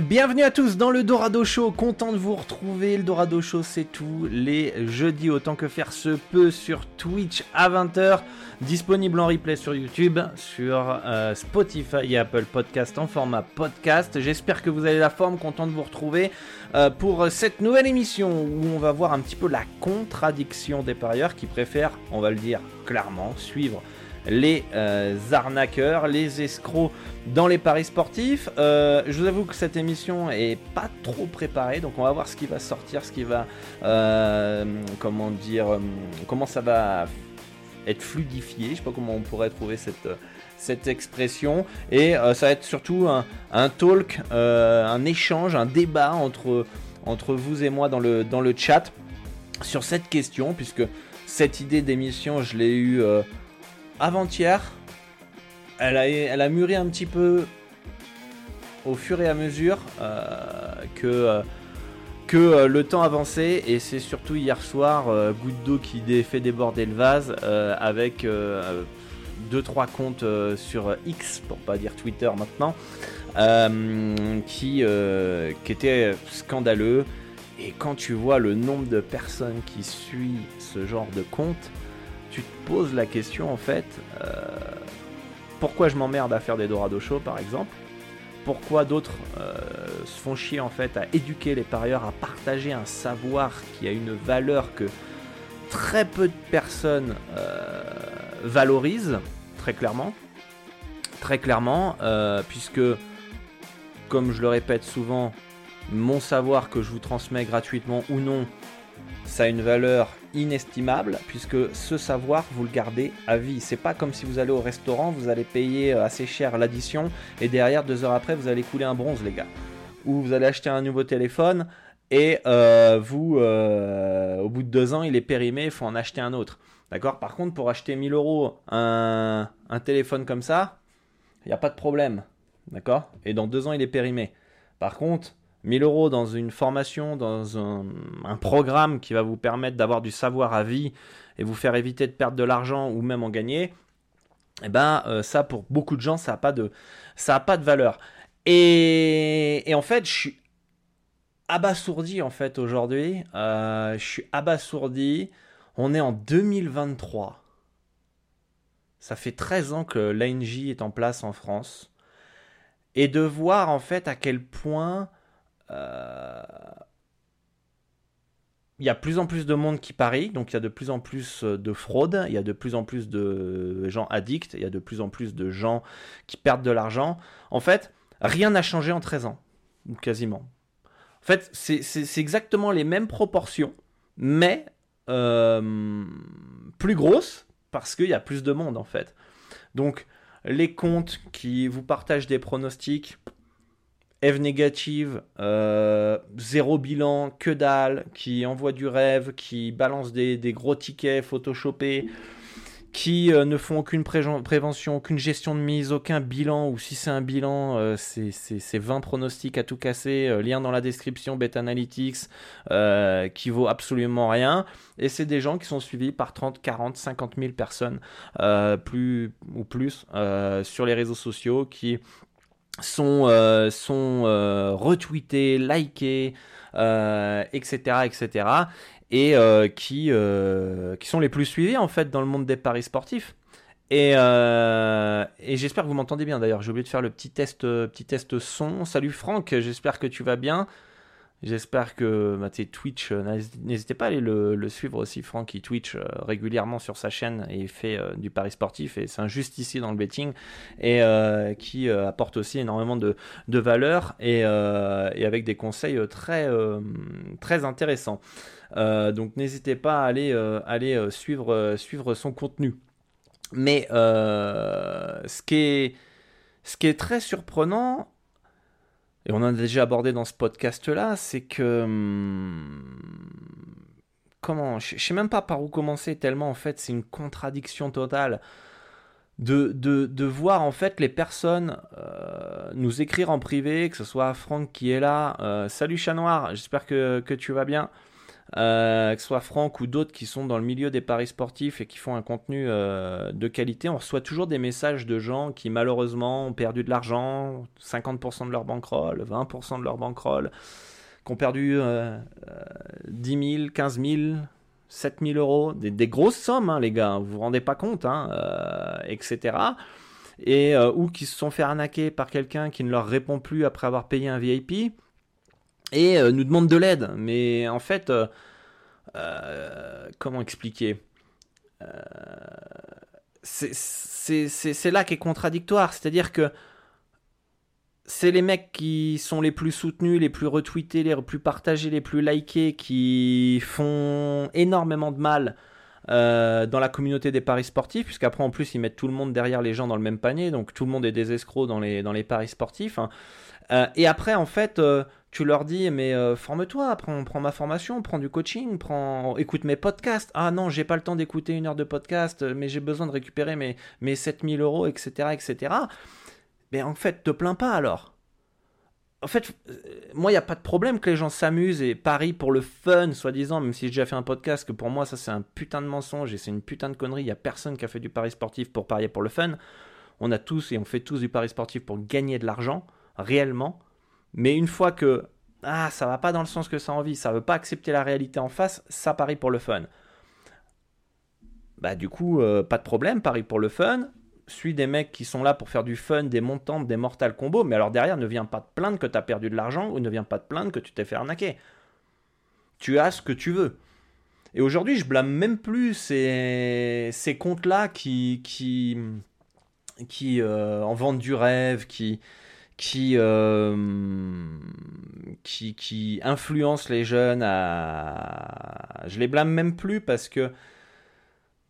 bienvenue à tous dans le Dorado Show, content de vous retrouver. Le Dorado Show, c'est tous les jeudis, autant que faire se peut, sur Twitch à 20h, disponible en replay sur YouTube, sur euh, Spotify et Apple Podcast en format podcast. J'espère que vous avez la forme, content de vous retrouver euh, pour cette nouvelle émission où on va voir un petit peu la contradiction des parieurs qui préfèrent, on va le dire clairement, suivre les euh, arnaqueurs, les escrocs dans les paris sportifs. Euh, je vous avoue que cette émission est pas trop préparée, donc on va voir ce qui va sortir, ce qui va, euh, comment dire, comment ça va être fluidifié. Je sais pas comment on pourrait trouver cette cette expression et ça va être surtout un, talk, un échange, un débat entre entre vous et moi dans le dans le chat sur cette question puisque cette idée d'émission je l'ai eue avant-hier, elle a, mûri un petit peu au fur et à mesure euh, que, euh, euh, le temps avançait et c'est surtout hier soir goutte d'eau qui fait déborder le vase avec 2-3 comptes sur X pour pas dire Twitter maintenant qui, qui étaient scandaleux. Et quand tu vois le nombre de personnes qui suivent ce genre de compte tu te poses la question en fait, euh, pourquoi je m'emmerde à faire des Dorado Show par exemple? Pourquoi d'autres euh, se font chier en fait à éduquer les parieurs, à partager un savoir qui a une valeur que très peu de personnes euh, valorisent, très clairement? Très clairement, puisque, comme je le répète souvent, mon savoir que je vous transmets gratuitement ou non, ça a une valeur inestimable puisque ce savoir vous le gardez à vie. C'est pas comme si vous allez au restaurant, vous allez payer euh, assez cher l'addition et derrière deux heures après vous allez couler un bronze les gars. Ou vous allez acheter un nouveau téléphone et euh, vous euh, au bout de deux ans il est périmé, il faut en acheter un autre. D'accord? Par contre pour acheter 1000 euros un, un téléphone comme ça, il n'y a pas de problème. D'accord? Et dans deux ans il est périmé. Par contre 1000 euros dans une formation, dans un, programme qui va vous permettre d'avoir du savoir à vie et vous faire éviter de perdre de l'argent ou même en gagner, eh ben euh, ça pour beaucoup de gens ça n'a pas de ça a pas de valeur. Et, en fait je suis abasourdi en fait aujourd'hui. Euh, je suis abasourdi. On est en 2023. Ça fait 13 ans que l'ANJ est en place en France. Et de voir en fait à quel point il y a plus en plus de monde qui parie, donc il y a de plus en plus euh, de fraude, il y a de plus en plus de gens addicts, il y a de plus en plus de gens qui perdent de l'argent. En fait, rien n'a changé en 13 ans, quasiment. En fait, c'est exactement les mêmes proportions, mais euh, plus grosses, parce qu'il y a plus de monde en fait. Donc, les comptes qui vous partagent des pronostics, Eve négative, euh, zéro bilan, que dalle, qui envoie du rêve, qui balance des, gros tickets photoshopés, qui euh, ne font aucune prévention, aucune gestion de mise, aucun bilan, ou si c'est un bilan, euh, c'est 20 pronostics à tout casser, lien dans la description, Beta Analytics, qui vaut absolument rien. Et c'est des gens qui sont suivis par 30, 40, 50 000 personnes, plus ou plus, sur les réseaux sociaux, qui sont, euh, sont euh, retweetés, likés, etc., etc. Et qui, qui sont les plus suivis en fait dans le monde des paris sportifs. Et, et j'espère que vous m'entendez bien d'ailleurs. J'ai oublié de faire le petit test, petit test son. Salut Franck, j'espère que tu vas bien. J'espère que bah, Twitch, euh, n'hésitez pas à aller le, suivre aussi, Franck, qui Twitch euh, régulièrement sur sa chaîne et fait euh, du pari sportif, et c'est un justicier dans le betting, et qui apporte aussi énormément de, de valeur et, avec des conseils très, très intéressants. donc n'hésitez pas à aller, aller suivre, suivre son contenu. Mais ce, qui est, ce qui est très surprenant, et on en a déjà abordé dans ce podcast-là, c'est que... Hum, comment Je sais même pas par où commencer, tellement en fait c'est une contradiction totale. De, de, voir en fait les personnes euh, nous écrire en privé, que ce soit Franck qui est là. Euh, salut chat noir, j'espère que, que, tu vas bien. Euh, que ce soit Franck ou d'autres qui sont dans le milieu des paris sportifs et qui font un contenu euh, de qualité, on reçoit toujours des messages de gens qui malheureusement ont perdu de l'argent, 50% de leur bankroll, 20% de leur bankroll, qui ont perdu 10 000, 15 000, 7 000 euros, des, grosses sommes, hein, les gars, vous vous rendez pas compte, hein, euh, etc. Et, ou qui se sont fait arnaquer par quelqu'un qui ne leur répond plus après avoir payé un VIP et euh, nous demande de l'aide. Mais en fait, euh, euh, comment expliquer C'est là qui est contradictoire. C'est-à-dire que c'est les mecs qui sont les plus soutenus, les plus retweetés, les plus partagés, les plus likés, qui font énormément de mal dans la communauté des paris sportifs, puisqu'après en plus ils mettent tout le monde derrière les gens dans le même panier, donc tout le monde est des escrocs dans les, dans les paris sportifs. Hein. et après en fait, tu leur dis mais euh, forme-toi, prends, ma formation, prends du coaching, prends, écoute mes podcasts. Ah non, j'ai pas le temps d'écouter une heure de podcast, mais j'ai besoin de récupérer mes, mes 7000 euros, etc., etc. Mais en fait, te plains pas alors. En fait, euh, moi, il n'y a pas de problème que les gens s'amusent et parient pour le fun, soi-disant, même si j'ai déjà fait un podcast, que pour moi, ça c'est un putain de mensonge et c'est une putain de connerie. Il n'y a personne qui a fait du pari sportif pour parier pour le fun. On a tous et on fait tous du pari sportif pour gagner de l'argent, réellement. Mais une fois que ah, ça va pas dans le sens que ça envie, ça veut pas accepter la réalité en face, ça parie pour le fun. Bah du coup, euh, pas de problème, parie pour le fun. Suis des mecs qui sont là pour faire du fun, des montants, des mortal combos, mais alors derrière, ne viens pas te plaindre que tu as perdu de l'argent ou ne viens pas te plaindre que tu t'es fait arnaquer. Tu as ce que tu veux. Et aujourd'hui, je blâme même plus ces, ces comptes-là qui, qui, qui euh, en vendent du rêve, qui, qui, euh, qui, qui influence les jeunes à... Je les blâme même plus parce que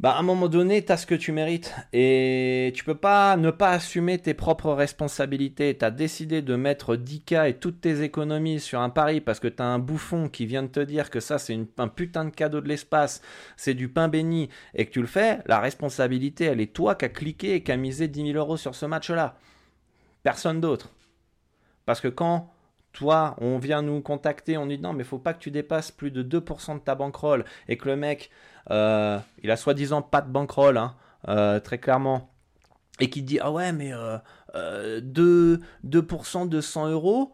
bah, à un moment donné, tu as ce que tu mérites. Et tu peux pas ne pas assumer tes propres responsabilités. Tu as décidé de mettre 10K et toutes tes économies sur un pari parce que tu as un bouffon qui vient de te dire que ça, c'est un putain de cadeau de l'espace, c'est du pain béni, et que tu le fais. La responsabilité, elle est toi qui as cliqué et qui a misé 10 000 euros sur ce match-là. Personne d'autre. Parce que quand toi, on vient nous contacter, on dit non, mais faut pas que tu dépasses plus de 2% de ta bankroll et que le mec, euh, il a soi-disant pas de bankroll, hein, euh, très clairement, et qui dit ah ouais, mais 2%, euh, de 100 euros,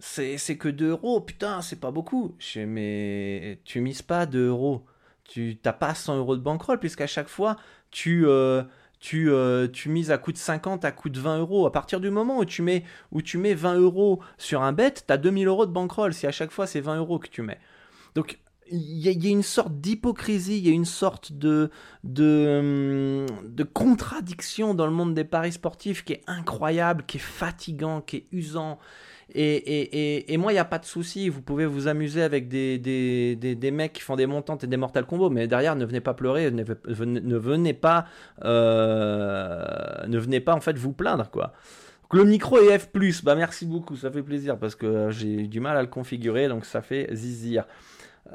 c'est que 2 euros, putain, c'est pas beaucoup. Je mais tu mises pas 2 euros, tu n'as pas 100 euros de bankroll, puisqu'à chaque fois, tu tu, euh, tu mises à coût de 50, à coût de 20 euros. À partir du moment où tu mets, où tu mets 20 euros sur un bet, tu as 2000 euros de bankroll si à chaque fois c'est 20 euros que tu mets. Donc il y, a une sorte d'hypocrisie, il y a une sorte de, de, hum, de, contradiction dans le monde des paris sportifs qui est incroyable, qui est fatigant, qui est usant. Et, moi, il n'y a pas de souci. Vous pouvez vous amuser avec des, des, mecs qui font des montantes et des mortal combos, mais derrière, ne venez pas pleurer, ne, venez pas, euh, ne venez pas en fait vous plaindre, quoi. le micro est F+, bah merci beaucoup, ça fait plaisir parce que j'ai du mal à le configurer, donc ça fait zizir. Euh,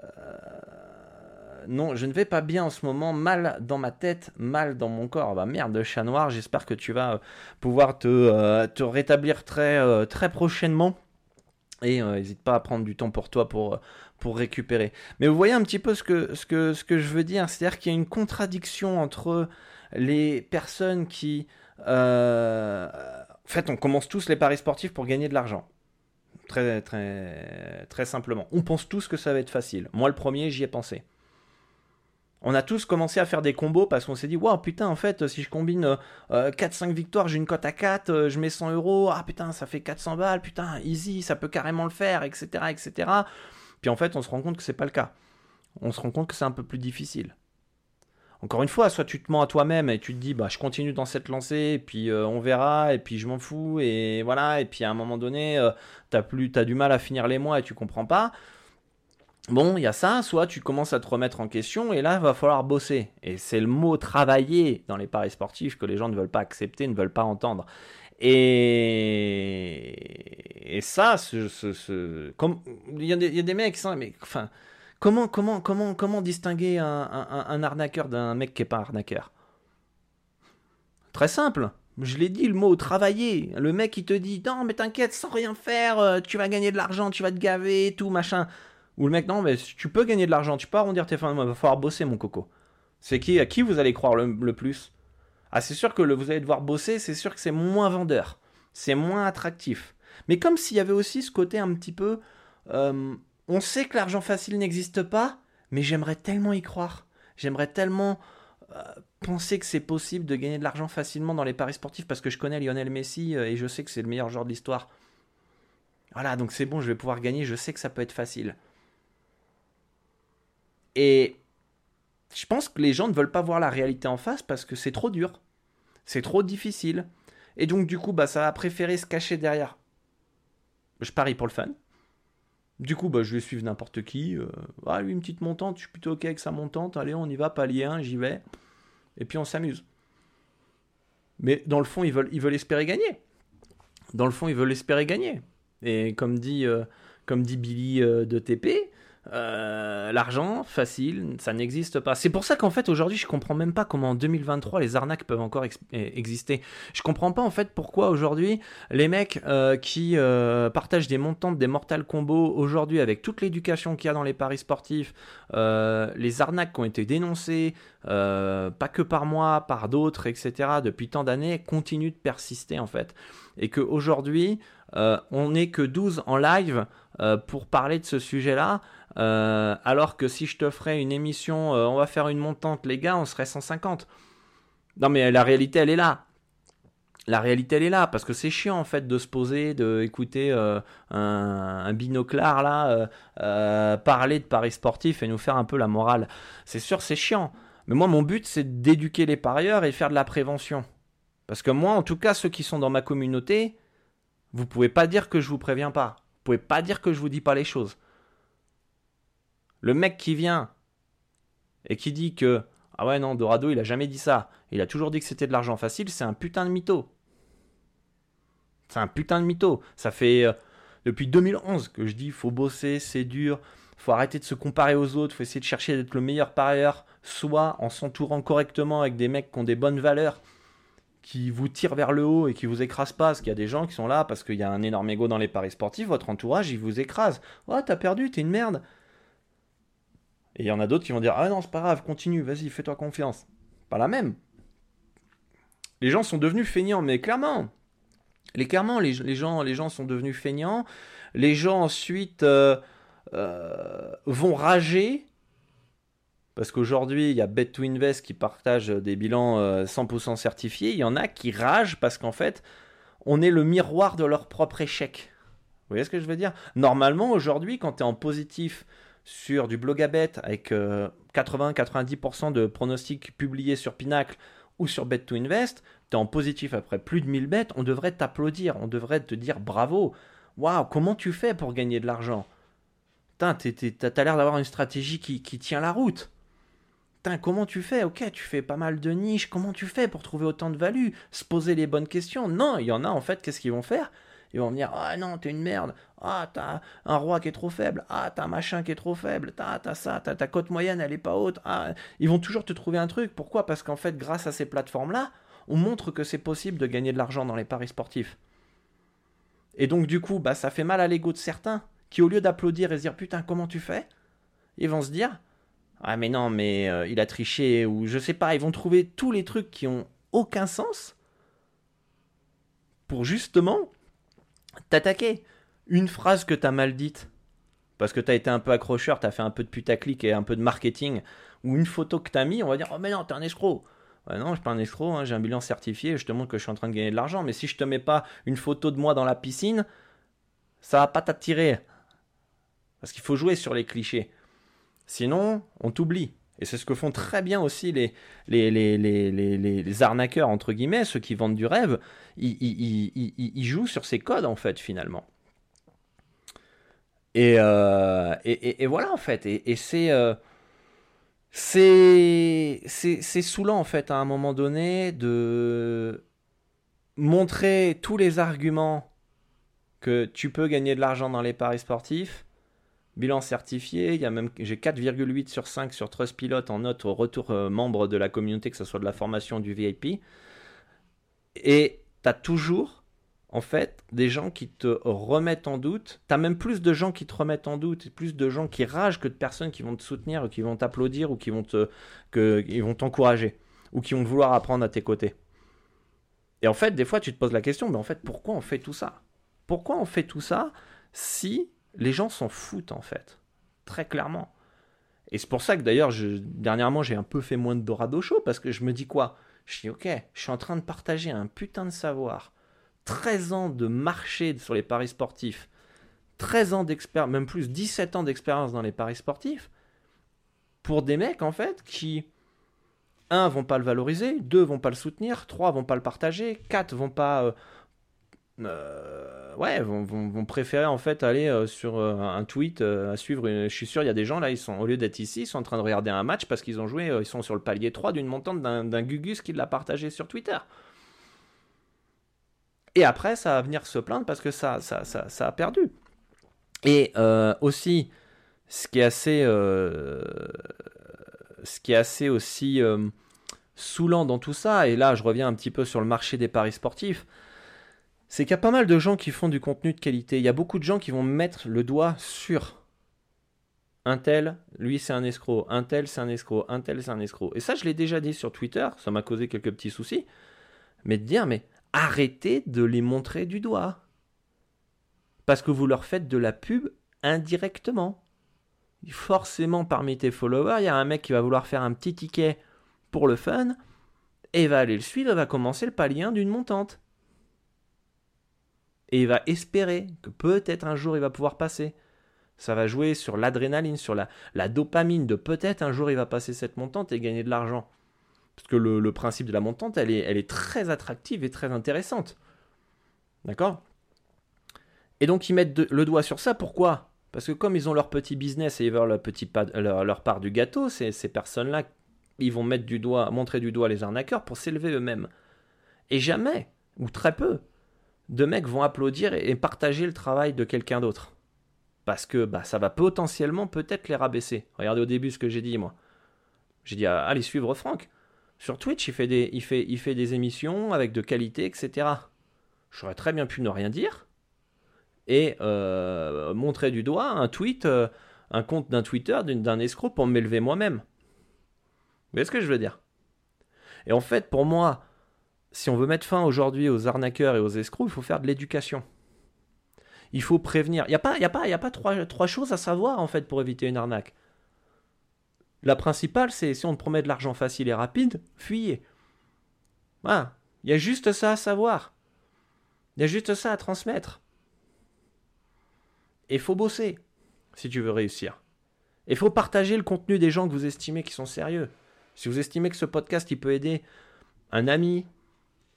non, je ne vais pas bien en ce moment, mal dans ma tête, mal dans mon corps. Bah merde, chat noir, j'espère que tu vas euh, pouvoir te, euh, te rétablir très, euh, très prochainement. Et n'hésite pas à prendre du temps pour toi pour, récupérer. Mais vous voyez un petit peu ce que, ce que, ce que je veux dire. C'est-à-dire qu'il y a une contradiction entre les personnes qui... en fait, on commence tous les paris sportifs pour gagner de l'argent. Très, très, très simplement. On pense tous que ça va être facile. Moi, le premier, j'y ai pensé. On a tous commencé à faire des combos parce qu'on s'est dit, waouh, putain, en fait, si je combine 4-5 euh, victoires, j'ai une cote à 4, euh, je mets 100 euros, ah putain, ça fait 400 balles, putain, easy, ça peut carrément le faire, etc., etc. Puis en fait, on se rend compte que c'est pas le cas. On se rend compte que c'est un peu plus difficile. Encore une fois, soit tu te mens à toi-même et tu te dis, bah, je continue dans cette lancée, et puis euh, on verra, et puis je m'en fous, et voilà, et puis à un moment donné, t'as plus, as du mal à finir les mois et tu comprends pas. Bon, il y a ça, soit tu commences à te remettre en question et là, il va falloir bosser. Et c'est le mot travailler dans les paris sportifs que les gens ne veulent pas accepter, ne veulent pas entendre. Et, ça, ce. Il, y a des, mecs, mais enfin, comment, comment, comment, comment distinguer un arnaqueur d'un mec qui n'est pas arnaqueur? Très simple. Je l'ai dit, le mot travailler. Le mec, il te dit Non, mais t'inquiète, sans rien faire, euh, tu vas gagner de l'argent, tu vas te gaver, tout, machin. Ou le mec, non, mais tu peux gagner de l'argent, tu peux arrondir tes fins de va falloir bosser, mon coco. C'est qui À qui vous allez croire le, plus? Ah, c'est sûr que vous allez devoir bosser, c'est sûr que c'est moins vendeur, c'est moins attractif. Mais comme s'il y avait aussi ce côté un petit peu. Euh, on sait que l'argent facile n'existe pas, mais j'aimerais tellement y croire. J'aimerais tellement euh, penser que c'est possible de gagner de l'argent facilement dans les paris sportifs parce que je connais Lionel Messi euh, et je sais que c'est le meilleur joueur de l'histoire. Voilà, donc c'est bon, je vais pouvoir gagner, je sais que ça peut être facile. Et je pense que les gens ne veulent pas voir la réalité en face parce que c'est trop dur. C'est trop difficile. Et donc, du coup, bah, ça va préférer se cacher derrière. Je parie pour le fun. Du coup, bah, je vais suivre n'importe qui. Euh, ah, lui, une petite montante, je suis plutôt OK avec sa montante. Allez, on y va, palier 1, j'y vais. Et puis, on s'amuse. Mais dans le fond, ils veulent, espérer gagner. Dans le fond, ils veulent espérer gagner. Et comme dit, euh, Billy euh, de TP, euh, l'argent facile, ça n'existe pas. C'est pour ça qu'en fait aujourd'hui je comprends même pas comment en 2023 les arnaques peuvent encore eh, exister. Je comprends pas en fait pourquoi aujourd'hui les mecs euh, qui euh, partagent des montants des Mortal Kombo aujourd'hui avec toute l'éducation qu'il y a dans les paris sportifs, les arnaques qui ont été dénoncées, pas que par moi, par d'autres, etc. depuis tant d'années, continuent de persister en fait. Et qu'aujourd'hui on n'est que 12 en live pour parler de ce sujet-là. Euh, alors que si je te ferais une émission, euh, on va faire une montante, les gars, on serait 150. Non, mais la réalité, elle est là. La réalité, elle est là, parce que c'est chiant, en fait, de se poser, d'écouter euh, un, un, binoclard, là, parler de paris sportifs et nous faire un peu la morale. C'est sûr, c'est chiant. Mais moi, mon but, c'est d'éduquer les parieurs et faire de la prévention. Parce que moi, en tout cas, ceux qui sont dans ma communauté, vous pouvez pas dire que je vous préviens pas. Vous pouvez pas dire que je vous dis pas les choses. Le mec qui vient et qui dit que ah ouais non Dorado il a jamais dit ça, il a toujours dit que c'était de l'argent facile, c'est un putain de mytho. C'est un putain de mytho. Ça fait euh, depuis 2011 que je dis faut bosser, c'est dur, faut arrêter de se comparer aux autres, faut essayer de chercher d'être le meilleur parieur, soit en s'entourant correctement avec des mecs qui ont des bonnes valeurs, qui vous tirent vers le haut et qui vous écrasent pas, parce qu'il y a des gens qui sont là parce qu'il y a un énorme ego dans les paris sportifs, votre entourage il vous écrase. Oh t'as perdu, t'es une merde. Et il y en a d'autres qui vont dire Ah non, c'est pas grave, continue, vas-y, fais-toi confiance. Pas la même. Les gens sont devenus feignants, mais clairement. Les, clairement, les, gens, les gens sont devenus feignants. Les gens ensuite euh, euh, vont rager. Parce qu'aujourd'hui, il y a Bet2Invest qui partage des bilans 100% euh, certifiés. Il y en a qui ragent parce qu'en fait, on est le miroir de leur propre échec. Vous voyez ce que je veux dire? Normalement, aujourd'hui, quand tu es en positif sur du blog à bet avec 80-90% euh, de pronostics publiés sur Pinacle ou sur Bet2Invest, tu es en positif après plus de 1000 bêtes, on devrait t'applaudir, on devrait te dire bravo. Waouh, comment tu fais pour gagner de l'argent? T'as l'air d'avoir une stratégie qui, tient la route. comment tu fais? Ok, tu fais pas mal de niches, comment tu fais pour trouver autant de value? Se poser les bonnes questions? Non, il y en a en fait, qu'est-ce qu'ils vont faire? Ils vont me dire Ah non, t'es une merde. Ah, t'as un roi qui est trop faible. Ah, t'as un machin qui est trop faible. T'as, t'as ça. T'as ta cote moyenne, elle est pas haute. Ah, ils vont toujours te trouver un truc. Pourquoi? Parce qu'en fait, grâce à ces plateformes-là, on montre que c'est possible de gagner de l'argent dans les paris sportifs. Et donc, du coup, bah, ça fait mal à l'ego de certains qui, au lieu d'applaudir et se dire Putain, comment tu fais? Ils vont se dire Ah, mais non, mais euh, il a triché. Ou je sais pas. Ils vont trouver tous les trucs qui ont aucun sens pour justement t'attaquer. une phrase que tu as mal dite, parce que tu as été un peu accrocheur, tu as fait un peu de putaclic et un peu de marketing, ou une photo que tu as mis, on va dire Oh, mais non, t'es un escroc. non, je suis pas un escroc, hein, j'ai un bilan certifié, je te montre que je suis en train de gagner de l'argent, mais si je te mets pas une photo de moi dans la piscine, ça va pas t'attirer. Parce qu'il faut jouer sur les clichés. Sinon, on t'oublie. Et c'est ce que font très bien aussi les, les, les, les, arnaqueurs, entre guillemets, ceux qui vendent du rêve. Ils, ils, jouent sur ces codes, en fait, finalement. Et, euh, et, voilà, en fait. Et, euh, c'est. c'est saoulant, en fait, à un moment donné, de montrer tous les arguments que tu peux gagner de l'argent dans les paris sportifs Bilan certifié, il y a même j'ai 4,8 sur 5 sur Trustpilot en note au retour euh, membre de la communauté, que ce soit de la formation du VIP. Et tu as toujours, en fait, des gens qui te remettent en doute. Tu as même plus de gens qui te remettent en doute, plus de gens qui ragent que de personnes qui vont te soutenir, ou qui vont t'applaudir, ou qui vont te, vont t'encourager, ou qui vont vouloir apprendre à tes côtés. Et en fait, des fois, tu te poses la question, mais en fait, pourquoi on fait tout ça? Pourquoi on fait tout ça si les gens s'en foutent en fait, très clairement. Et c'est pour ça que d'ailleurs, dernièrement, j'ai un peu fait moins de Dorado Show parce que je me dis quoi? Je dis ok, je suis en train de partager un putain de savoir. 13 ans de marché sur les paris sportifs, 13 ans d'expérience, même plus 17 ans d'expérience dans les paris sportifs, pour des mecs en fait qui, un, vont pas le valoriser, deux, vont pas le soutenir, trois, vont pas le partager, quatre, vont pas euh, euh, ouais, vont, préférer en fait aller euh, sur euh, un tweet à suivre. je suis sûr, il y a des gens là, ils sont au lieu d'être ici, ils sont en train de regarder un match parce qu'ils ont joué, ils sont sur le palier 3 d'une montante d'un Gugus qui l'a partagé sur Twitter. Et après, ça va venir se plaindre parce que ça, ça, ça, ça a perdu. Et aussi, ce qui est assez, ce qui est assez aussi saoulant dans tout ça, et là je reviens un petit peu sur le marché des paris sportifs, c'est qu'il y a pas mal de gens qui font du contenu de qualité. Il y a beaucoup de gens qui vont mettre le doigt sur un tel, lui c'est un escroc, un tel c'est un escroc, un tel c'est un escroc. Et ça, je l'ai déjà dit sur Twitter, ça m'a causé quelques petits soucis. Mais de dire, mais arrêtez de les montrer du doigt. Parce que vous leur faites de la pub indirectement. Forcément, parmi tes followers, il y a un mec qui va vouloir faire un petit ticket pour le fun, et va aller le suivre et va commencer le palier d'une montante et il va espérer que peut-être un jour il va pouvoir passer. Ça va jouer sur l'adrénaline, sur la, dopamine de peut-être un jour il va passer cette montante et gagner de l'argent. Parce que le, principe de la montante, elle est, très attractive et très intéressante. D'accord? Et donc ils mettent le doigt sur ça, pourquoi? Parce que comme ils ont leur petit business et ils veulent leur, leur part du gâteau, ces, ces personnes-là, ils vont mettre du doigt, montrer du doigt les arnaqueurs pour s'élever eux-mêmes. Et jamais, ou très peu, de mecs vont applaudir et partager le travail de quelqu'un d'autre. Parce que bah, ça va potentiellement peut-être les rabaisser. Regardez au début ce que j'ai dit, moi. J'ai dit, ah, allez suivre Franck. Sur Twitch, il fait, des, il, fait, des émissions avec de qualité, etc. J'aurais très bien pu ne rien dire et euh, montrer du doigt un tweet, euh, un compte d'un Twitter, d'un escroc pour m'élever moi-même. Vous voyez ce que je veux dire? Et en fait, pour moi, si on veut mettre fin aujourd'hui aux arnaqueurs et aux escrocs, il faut faire de l'éducation. Il faut prévenir. Il n'y a pas, y a pas, trois, choses à savoir en fait pour éviter une arnaque. La principale, c'est si on te promet de l'argent facile et rapide, fuyez. Il y a juste ça à savoir. Il y a juste ça à transmettre. Et il faut bosser si tu veux réussir. Il faut partager le contenu des gens que vous estimez qui sont sérieux. Si vous estimez que ce podcast il peut aider un ami,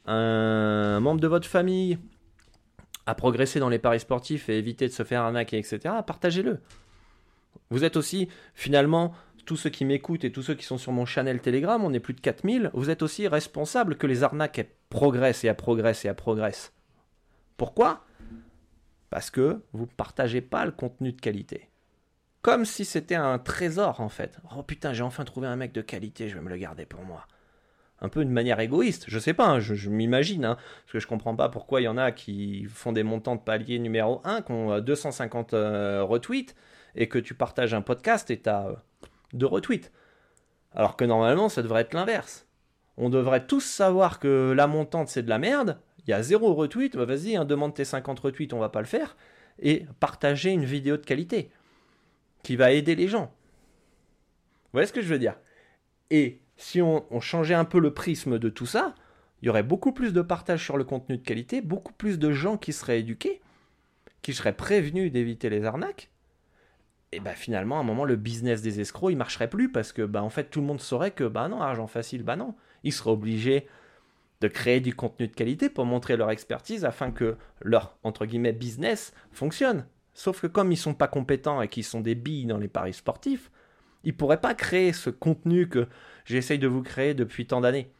un membre de votre famille à progresser dans les paris sportifs et éviter de se faire arnaquer, etc., partagez-le. Vous êtes aussi, finalement, tous ceux qui m'écoutent et tous ceux qui sont sur mon channel Telegram, on est plus de 4000, vous êtes aussi responsables que les arnaques progressent et elles progressent et elles progressent. Pourquoi? Parce que vous ne partagez pas le contenu de qualité. Comme si c'était un trésor en fait. Oh putain, j'ai enfin trouvé un mec de qualité, je vais me le garder pour moi un peu de manière égoïste. Je sais pas, hein, je, m'imagine, hein, parce que je comprends pas pourquoi il y en a qui font des montants de palier numéro 1, qui ont 250 euh, euh, retweets, et que tu partages un podcast et tu as euh, deux retweets. Alors que normalement, ça devrait être l'inverse. On devrait tous savoir que la montante, c'est de la merde. Il y a zéro retweet. Bah, vas-y, hein, demande tes 50 retweets, on va pas le faire. et partager une vidéo de qualité qui va aider les gens. Vous voyez ce que je veux dire? Et si on, changeait un peu le prisme de tout ça, il y aurait beaucoup plus de partage sur le contenu de qualité, beaucoup plus de gens qui seraient éduqués, qui seraient prévenus d'éviter les arnaques. Et bah finalement, à un moment, le business des escrocs, il marcherait plus parce que bah en fait, tout le monde saurait que bah non, argent facile, bah non. Ils seraient obligés de créer du contenu de qualité pour montrer leur expertise afin que leur entre guillemets business fonctionne. Sauf que comme ils sont pas compétents et qu'ils sont des billes dans les paris sportifs, ils pourraient pas créer ce contenu que j'essaye de vous créer depuis tant d'années.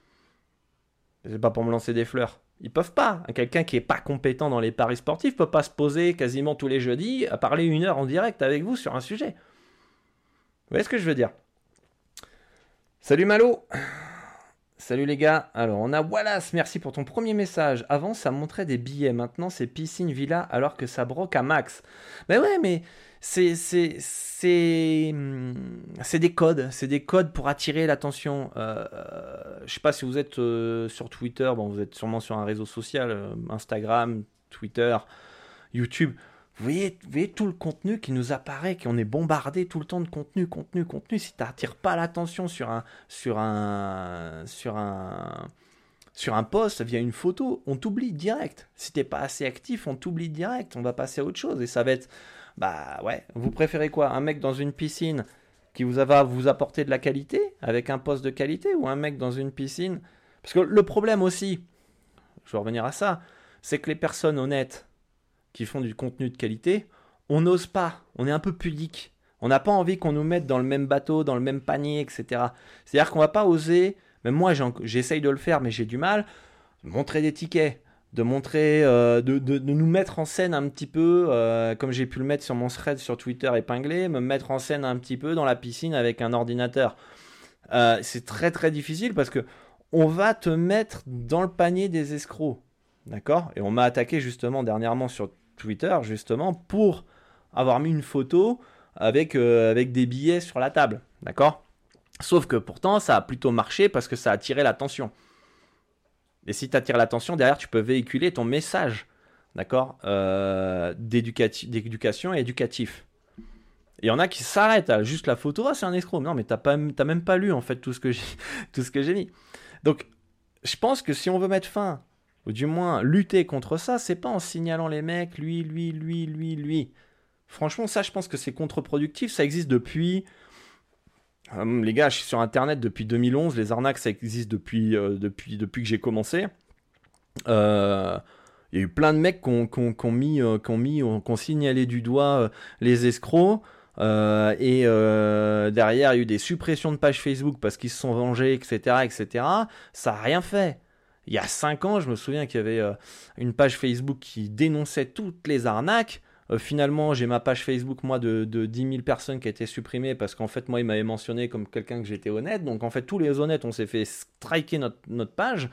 C'est pas pour me lancer des fleurs. Ils peuvent pas. Quelqu'un qui est pas compétent dans les paris sportifs peut pas se poser quasiment tous les jeudis à parler une heure en direct avec vous sur un sujet. Vous voyez ce que je veux dire? Salut Malo Salut les gars, alors on a Wallace, merci pour ton premier message. Avant ça montrait des billets, maintenant c'est piscine villa alors que ça broque à max. Mais ouais, mais c'est c'est hmm, c'est des codes, c'est des codes pour attirer l'attention. Euh, euh, je sais pas si vous êtes euh, sur Twitter, bon vous êtes sûrement sur un réseau social, euh, Instagram, Twitter, YouTube. Vous voyez, vous voyez, tout le contenu qui nous apparaît, qu'on est bombardé tout le temps de contenu, contenu, contenu. Si tu n'attires pas l'attention sur un, sur un, sur un, sur un post via une photo, on t'oublie direct. Si t'es pas assez actif, on t'oublie direct. On va passer à autre chose et ça va être, bah ouais. Vous préférez quoi Un mec dans une piscine qui vous va vous apporter de la qualité avec un poste de qualité ou un mec dans une piscine? Parce que le problème aussi, je vais revenir à ça, c'est que les personnes honnêtes qui font du contenu de qualité, on n'ose pas, on est un peu pudique. On n'a pas envie qu'on nous mette dans le même bateau, dans le même panier, etc. C'est-à-dire qu'on va pas oser, même moi j'essaye de le faire, mais j'ai du mal, montrer des tickets, de montrer, euh, de, nous mettre en scène un petit peu, euh, comme j'ai pu le mettre sur mon thread sur Twitter épinglé, me mettre en scène un petit peu dans la piscine avec un ordinateur. Euh, c'est très très difficile parce que on va te mettre dans le panier des escrocs. D'accord? Et on m'a attaqué justement dernièrement sur Twitter justement pour avoir mis une photo avec, avec des billets sur la table. D'accord? Sauf que pourtant, ça a plutôt marché parce que ça a attiré l'attention. Et si tu attires l'attention, derrière, tu peux véhiculer ton message, d'accord euh, D'éducation et éducatif. Il y en a qui s'arrêtent à juste la photo, ah, c'est un escroc. Non, mais t'as pas, même pas lu en fait tout ce que j'ai mis. Donc, je pense que si on veut mettre fin ou du moins lutter contre ça, c'est pas en signalant les mecs, lui, lui, lui, lui, lui. Franchement, ça, je pense que c'est contre-productif. Ça existe depuis. Euh, les gars, je suis sur Internet depuis 2011. Les arnaques, ça existe depuis, euh, depuis, depuis que j'ai commencé. Euh, il y a eu plein de mecs qui ont, mis, qu'on mis, qu'on signalé du doigt les escrocs. et derrière, il y a eu des suppressions de pages Facebook parce qu'ils se sont vengés, etc., etc. Ça n'a rien fait il y a 5 ans, je me souviens qu'il y avait euh, une page Facebook qui dénonçait toutes les arnaques. Euh, finalement, j'ai ma page Facebook, moi, de, de 10 000 personnes qui a été supprimée parce qu'en fait, moi, il m'avait mentionné comme quelqu'un que j'étais honnête. Donc, en fait, tous les honnêtes, on s'est fait striker notre, page.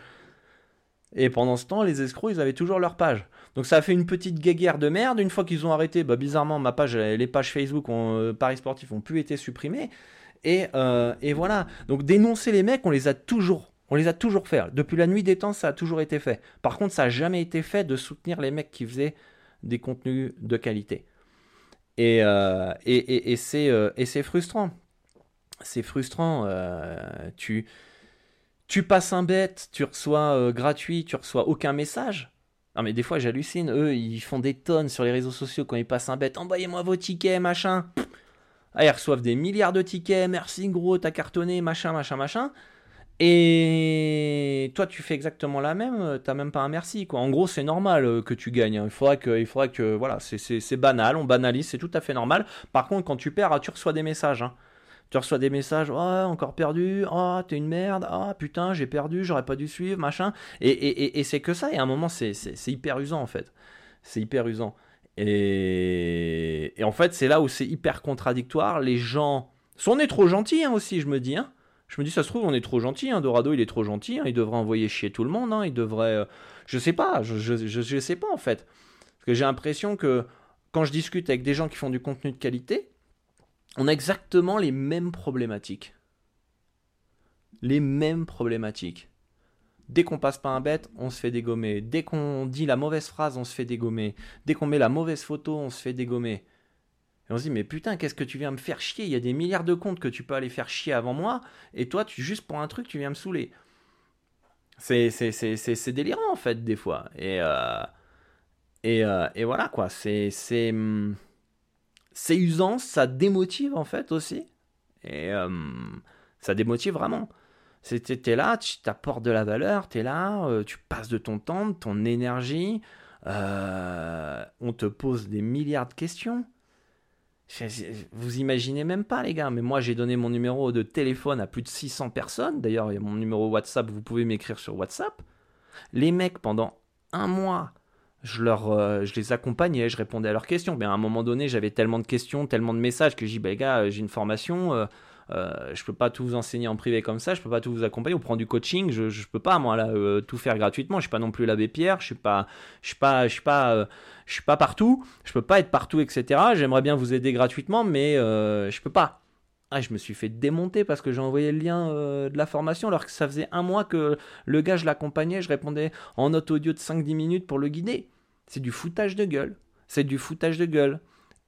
Et pendant ce temps, les escrocs, ils avaient toujours leur page. Donc ça a fait une petite guéguerre de merde. Une fois qu'ils ont arrêté, bah, bizarrement, ma page, les pages Facebook euh, Paris Sportif ont plus été supprimées. Et, et voilà. Donc dénoncer les mecs, on les a toujours on les a toujours fait. Depuis la nuit des temps, ça a toujours été fait. Par contre, ça n'a jamais été fait de soutenir les mecs qui faisaient des contenus de qualité. Et, euh, et, euh, et, c'est frustrant. C'est frustrant. Euh, tu, tu passes un bête, tu reçois gratuit, tu reçois aucun message. Non mais des fois j'hallucine, eux ils font des tonnes sur les réseaux sociaux quand ils passent un bête, envoyez-moi vos tickets, machin. Ah, ils reçoivent des milliards de tickets, merci gros, t'as cartonné, machin, machin, machin. Et toi, tu fais exactement la même, euh, t'as même pas un merci, quoi. En gros, c'est normal euh, que tu gagnes. Hein. Il faudrait que, il faudrait que, voilà, c'est banal, on banalise, c'est tout à fait normal. Par contre, quand tu perds, tu reçois des messages. Hein. Tu reçois des messages, oh, encore perdu, oh, t'es une merde, ah, putain, j'ai perdu, j'aurais pas dû suivre, machin. Et, et, et, c'est que ça, et à un moment, c'est hyper usant, en fait. C'est hyper usant. Et, et en fait, c'est là où c'est hyper contradictoire. Les gens. sont nés trop gentils, hein, aussi, je me dis. Je me dis, ça se trouve, on est trop gentil. Hein. Dorado, il est trop gentil. Hein. Il devrait envoyer chier tout le monde. Hein. Il devrait. Euh, je sais pas. Je, sais pas, en fait. Parce que j'ai l'impression que quand je discute avec des gens qui font du contenu de qualité, on a exactement les mêmes problématiques. Les mêmes problématiques. Dès qu'on passe pas un bet, on se fait dégommer. Dès qu'on dit la mauvaise phrase, on se fait dégommer. Dès qu'on met la mauvaise photo, on se fait dégommer. On se dit, mais putain, qu'est-ce que tu viens me faire chier? Il y a des milliards de comptes que tu peux aller faire chier avant moi, et toi, tu juste pour un truc, tu viens me saouler. C'est délirant, en fait, des fois. Et, euh, et, euh, et, voilà, quoi. C'est hum, usant, ça démotive, en fait, aussi. Et hum, ça démotive vraiment. T'es là, tu t'apportes de la valeur, tu es là, euh, tu passes de ton temps, de ton énergie, on te pose des milliards de questions. Vous imaginez même pas, les gars, mais moi j'ai donné mon numéro de téléphone à plus de 600 personnes. D'ailleurs, il y a mon numéro WhatsApp, vous pouvez m'écrire sur WhatsApp. Les mecs, pendant un mois, je, leur, euh, je les accompagnais, je répondais à leurs questions. Mais à un moment donné, j'avais tellement de questions, tellement de messages que j'ai dit, bah, les gars, j'ai une formation. Euh, je peux pas tout vous enseigner en privé comme ça, je peux pas tout vous accompagner. On prend du coaching, je, peux pas moi là euh, tout faire gratuitement. Je suis pas non plus l'abbé Pierre, je suis pas, je suis pas, je pas, euh, je partout. Je peux pas être partout, etc. J'aimerais bien vous aider gratuitement, mais je peux pas. Ah, je me suis fait démonter parce que j'ai envoyé le lien de la formation alors que ça faisait un mois que le gars je l'accompagnais, je répondais en note audio de 5-10 minutes pour le guider. C'est du foutage de gueule. C'est du foutage de gueule.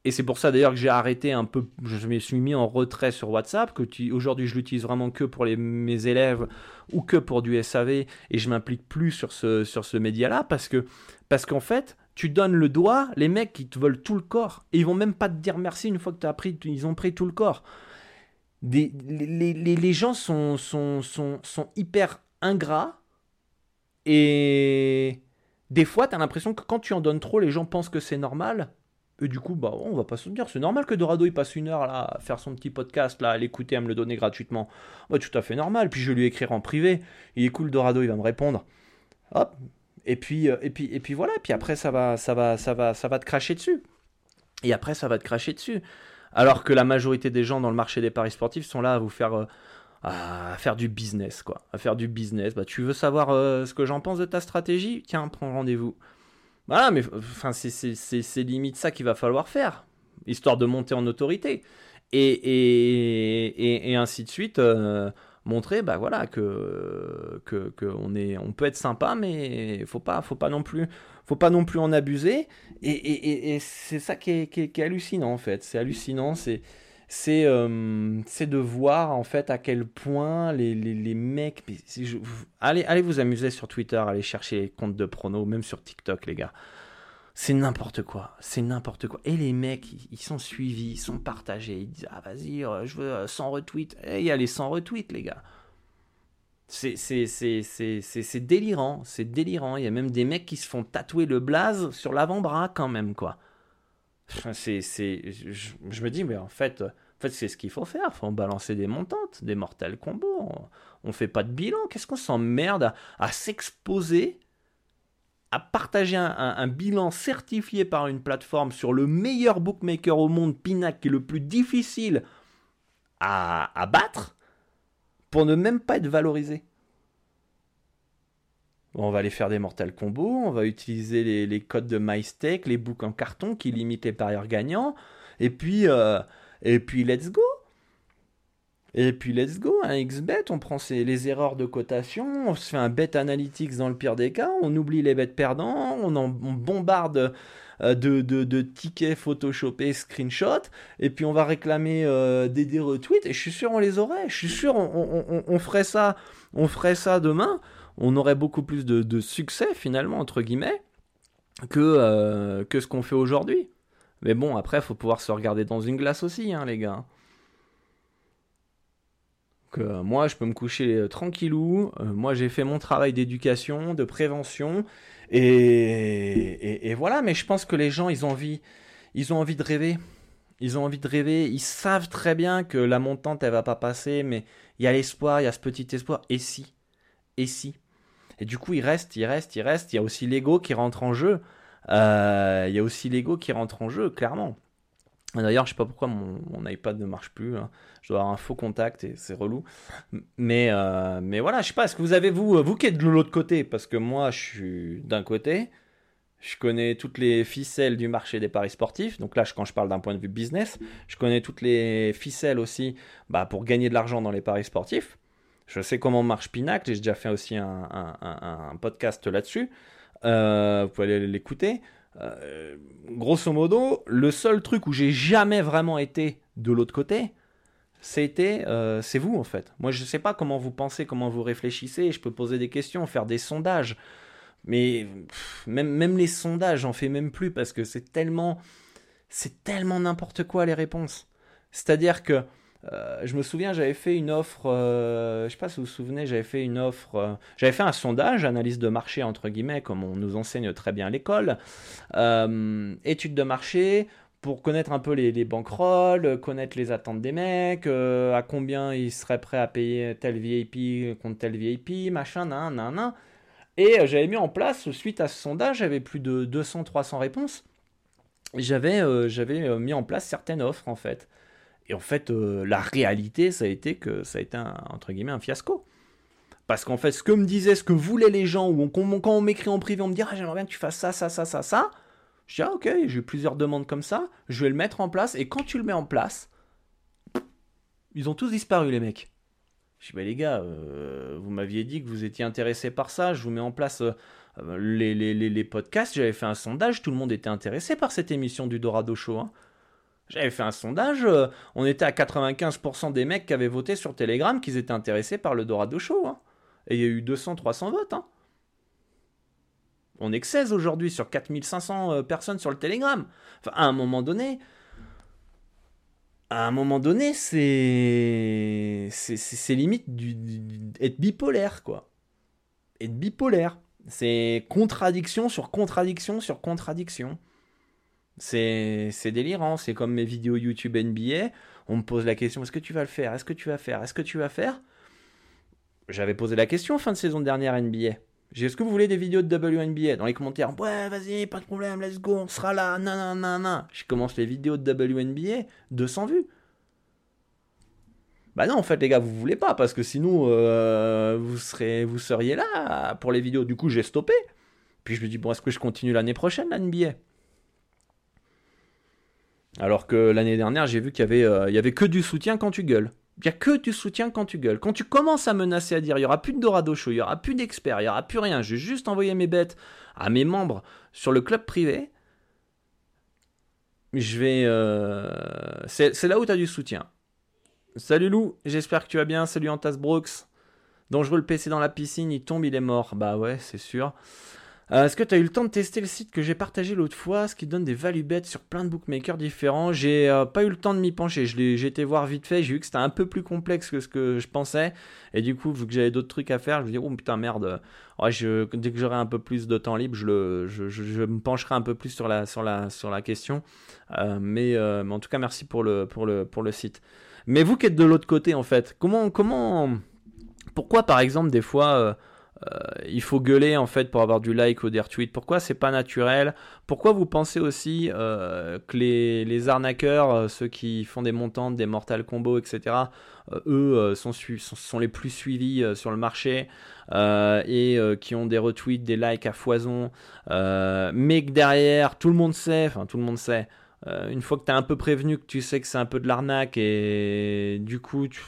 Et c'est pour ça d'ailleurs que j'ai arrêté un peu, je me suis mis en retrait sur WhatsApp, que aujourd'hui je l'utilise vraiment que pour les, mes élèves ou que pour du SAV et je m'implique plus sur ce, sur ce média-là parce que parce qu'en fait, tu donnes le doigt, les mecs ils te veulent tout le corps et ils vont même pas te dire merci une fois que tu as pris, ils ont pris tout le corps. Des, les, les, les, gens sont, sont, sont, sont hyper ingrats et des fois tu as l'impression que quand tu en donnes trop, les gens pensent que c'est normal et du coup, bah, on va pas se dire, c'est normal que Dorado il passe une heure là, à faire son petit podcast, là, à l'écouter, à me le donner gratuitement. Bah, tout à fait normal. Puis je vais lui écrire en privé. Il est cool, Dorado, il va me répondre. Hop. Et puis, euh, et puis, et puis voilà. Puis après, ça va, ça va, ça va, ça va te cracher dessus. Et après, ça va te cracher dessus. Alors que la majorité des gens dans le marché des paris sportifs sont là à vous faire, euh, à faire du business, quoi. À faire du business. Bah, tu veux savoir euh, ce que j'en pense de ta stratégie? Tiens, prends rendez-vous. Voilà, mais enfin, c'est limite ça qu'il va falloir faire, histoire de monter en autorité. Et, et, et, ainsi de suite, euh, montrer bah, voilà, que, que, que, on, est, on peut être sympa, mais faut pas, faut pas non plus, faut pas non plus en abuser. Et, c'est ça qui est, qui est, hallucinant en fait. C'est hallucinant, c'est euh, c'est de voir en fait à quel point les, les, les mecs. allez, allez vous amuser sur Twitter, allez chercher les comptes de pronos, même sur TikTok, les gars. C'est n'importe quoi, c'est n'importe quoi. Et les mecs, ils, sont suivis, ils sont partagés, ils disent Ah, vas-y, euh, je veux 100 euh, retweets. Et il y a les 100 retweets, les gars. C'est délirant, c'est délirant. Il y a même des mecs qui se font tatouer le blaze sur l'avant-bras, quand même, quoi. C'est, je, je, me dis, mais en fait, fait, c'est ce qu'il faut faire. Faut balancer des montantes, des mortels combos. On, ne fait pas de bilan. Qu'est-ce qu'on s'emmerde à, s'exposer, à partager un, bilan certifié par une plateforme sur le meilleur bookmaker au monde, Pinac, qui est le plus difficile à, battre, pour ne même pas être valorisé? On va aller faire des mortels combos, on va utiliser les, codes de MyStake, les books en carton qui limitent les parieurs gagnants, et puis euh, et puis let's go. Et puis let's go, un XBet, on prend les erreurs de cotation, on se fait un bet analytics dans le pire des cas, on oublie les bêtes perdants, on, en, bombarde euh, de, de, tickets photoshopés, screenshots, et puis on va réclamer euh, des, des, retweets, et je suis sûr on les aurait, je suis sûr on, ferait ça, on ferait ça demain, on aurait beaucoup plus de, succès finalement, entre guillemets, que, euh, que ce qu'on fait aujourd'hui. Mais bon, après, faut pouvoir se regarder dans une glace aussi, hein, les gars. Que euh, moi, je peux me coucher euh, tranquillou. Euh, moi, j'ai fait mon travail d'éducation, de prévention. Et, et, voilà, mais je pense que les gens, ils ont envie, ils ont envie de rêver. Ils ont envie de rêver. Ils savent très bien que la montante, elle va pas passer, mais il y a l'espoir, il y a ce petit espoir. Et si? Et si? Et du coup, ils restent, ils restent, ils restent. Il y a aussi l'ego qui rentre en jeu. Euh, il y a aussi l'ego qui rentre en jeu, clairement. D'ailleurs, je sais pas pourquoi mon, mon iPad ne marche plus. Hein. Je dois avoir un faux contact et c'est relou. Mais, euh, mais voilà, je sais pas. Est-ce que vous avez vous, vous qui êtes de l'autre côté? Parce que moi, je suis d'un côté. Je connais toutes les ficelles du marché des paris sportifs. Donc là, quand je parle d'un point de vue business, je connais toutes les ficelles aussi bah, pour gagner de l'argent dans les paris sportifs. Je sais comment marche Pinacle, j'ai déjà fait aussi un, podcast là-dessus. Euh, vous pouvez aller l'écouter. Euh, grosso modo, le seul truc où j'ai jamais vraiment été de l'autre côté, c'était, euh, c'est vous en fait. Moi, je ne sais pas comment vous pensez, comment vous réfléchissez. Je peux poser des questions, faire des sondages. Mais même, même les sondages, j'en fais même plus parce que c'est tellement, c'est tellement n'importe quoi les réponses. C'est-à-dire que euh, je me souviens, j'avais fait une offre, euh, je sais pas si vous vous souvenez, j'avais fait une offre, j'avais fait un sondage, analyse de marché entre guillemets, comme on nous enseigne très bien à l'école, étude de marché, pour connaître un peu les, les bankrolls, connaître les attentes des mecs, euh, à combien ils seraient prêts à payer tel VIP contre tel VIP, machin, nan, nan, nan. Et euh, j'avais mis en place, suite à ce sondage, j'avais plus de 200-300 réponses. Euh, j'avais mis en place certaines offres, en fait. Et en fait, la réalité, ça a été que ça a été, un, entre guillemets, un fiasco. Parce qu'en fait, ce que me disaient, ce que voulaient les gens, ou quand on m'écrit en privé, on me dit ah, j'aimerais bien que tu fasses ça, ça, ça, ça, ça je dis, ah ok, j'ai plusieurs demandes comme ça, je vais le mettre en place, et quand tu le mets en place, ils ont tous disparu les mecs. Je dis, bah les gars, euh, vous m'aviez dit que vous étiez intéressé par ça, je vous mets en place euh, les, podcasts, j'avais fait un sondage, tout le monde était intéressé par cette émission du Dorado Show. Hein. J'avais fait un sondage, euh, on était à 95% des mecs qui avaient voté sur Telegram qu'ils étaient intéressés par le Dorado Show. Hein. Et il y a eu 200-300 votes. Hein. On est que 16 aujourd'hui sur 4500 euh, personnes sur le Telegram. Enfin, à un moment donné, à un moment donné, c'est c'est limite du, être bipolaire quoi. Être bipolaire, c'est contradiction sur contradiction sur contradiction. C'est délirant, c'est comme mes vidéos YouTube NBA, on me pose la question est-ce que tu vas le faire? Est-ce que tu vas faire? Est-ce que tu vas faire? J'avais posé la question fin de saison dernière NBA. J'ai est-ce que vous voulez des vidéos de WNBA Dans les commentaires, ouais, vas-y, pas de problème, let's go, on sera là, nan, nan, nan, Je commence les vidéos de WNBA, 200 vues. Bah non, en fait, les gars, vous voulez pas, parce que sinon, euh, vous, vous seriez là pour les vidéos. Du coup, j'ai stoppé. Puis je me dis, bon, est-ce que je continue l'année prochaine, la NBA Alors que l'année dernière, j'ai vu qu'il y, avait, euh, il avait que du soutien quand tu gueules. Il n'y a que du soutien quand tu gueules. Quand tu commences à menacer à dire il n'y aura plus de Dorado Show, il n'y aura plus d'experts, il n'y aura plus rien, je vais juste envoyer mes bêtes à mes membres sur le club privé, je vais. Euh, c'est là où tu as du soutien. Salut Lou, j'espère que tu vas bien. Salut Antas Brooks. Dangereux le PC dans la piscine, il tombe, il est mort. Bah ouais, c'est sûr. Euh, est-ce que tu as eu le temps de tester le site que j'ai partagé l'autre fois, ce qui donne des value bets sur plein de bookmakers différents? J'ai euh, pas eu le temps de m'y pencher, j'ai été voir vite fait, j'ai vu que c'était un peu plus complexe que ce que je pensais, et du coup, vu que j'avais d'autres trucs à faire, je me dis, oh putain merde, dès que j'aurai un peu plus de temps libre, je, me pencherai un peu plus sur la, question. Euh, mais, en tout cas, merci pour le, pour le, site. Mais vous qui êtes de l'autre côté, en fait, comment, comment, pourquoi par exemple, des fois il faut gueuler en fait pour avoir du like ou des retweets. Pourquoi c'est pas naturel? Pourquoi vous pensez aussi euh, que les, arnaqueurs, euh, ceux qui font des montantes, des mortal combos, etc., eux sont, les plus suivis sur le marché et qui ont des retweets, des likes à foison, mais que derrière tout le monde sait, enfin tout le monde sait. une fois que tu es un peu prévenu que tu sais que c'est un peu de l'arnaque et du coup tu,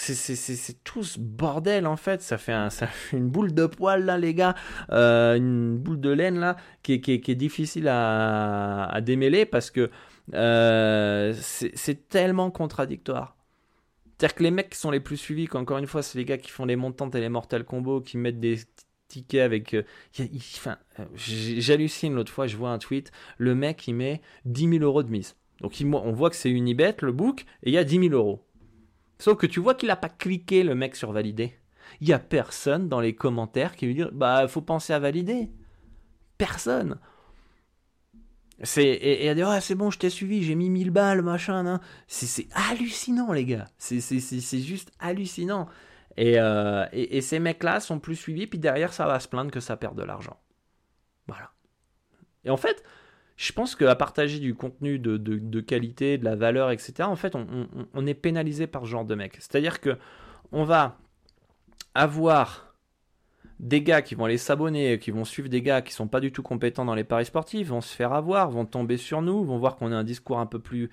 c'est tout ce bordel en fait. Ça fait, un, une boule de poil là, les gars. Euh, une boule de laine là qui est, difficile à, démêler parce que euh, c'est tellement contradictoire. C'est-à-dire que les mecs qui sont les plus suivis, encore une fois, c'est les gars qui font les montantes et les mortal combos, qui mettent des tickets avec. Euh, J'hallucine l'autre fois, je vois un tweet. Le mec, il met 10 000 euros de mise. Donc on voit que c'est Unibet, le book, et il y a 10 000 euros. Sauf que tu vois qu'il n'a pas cliqué le mec sur valider. Il n'y a personne dans les commentaires qui lui dit bah faut penser à valider. Personne. Et, et dire c'est bon je t'ai suivi j'ai mis 1000 balles machin c'est hallucinant les gars c'est juste hallucinant euh, et, et, ces mecs là sont plus suivis puis derrière ça va se plaindre que ça perd de l'argent voilà et en fait je pense qu'à partager du contenu de, qualité, de la valeur, etc., en fait, on, est pénalisé par ce genre de mec. C'est-à-dire que on va avoir des gars qui vont aller s'abonner, qui vont suivre des gars qui sont pas du tout compétents dans les paris sportifs, vont se faire avoir, vont tomber sur nous, vont voir qu'on a un discours un peu plus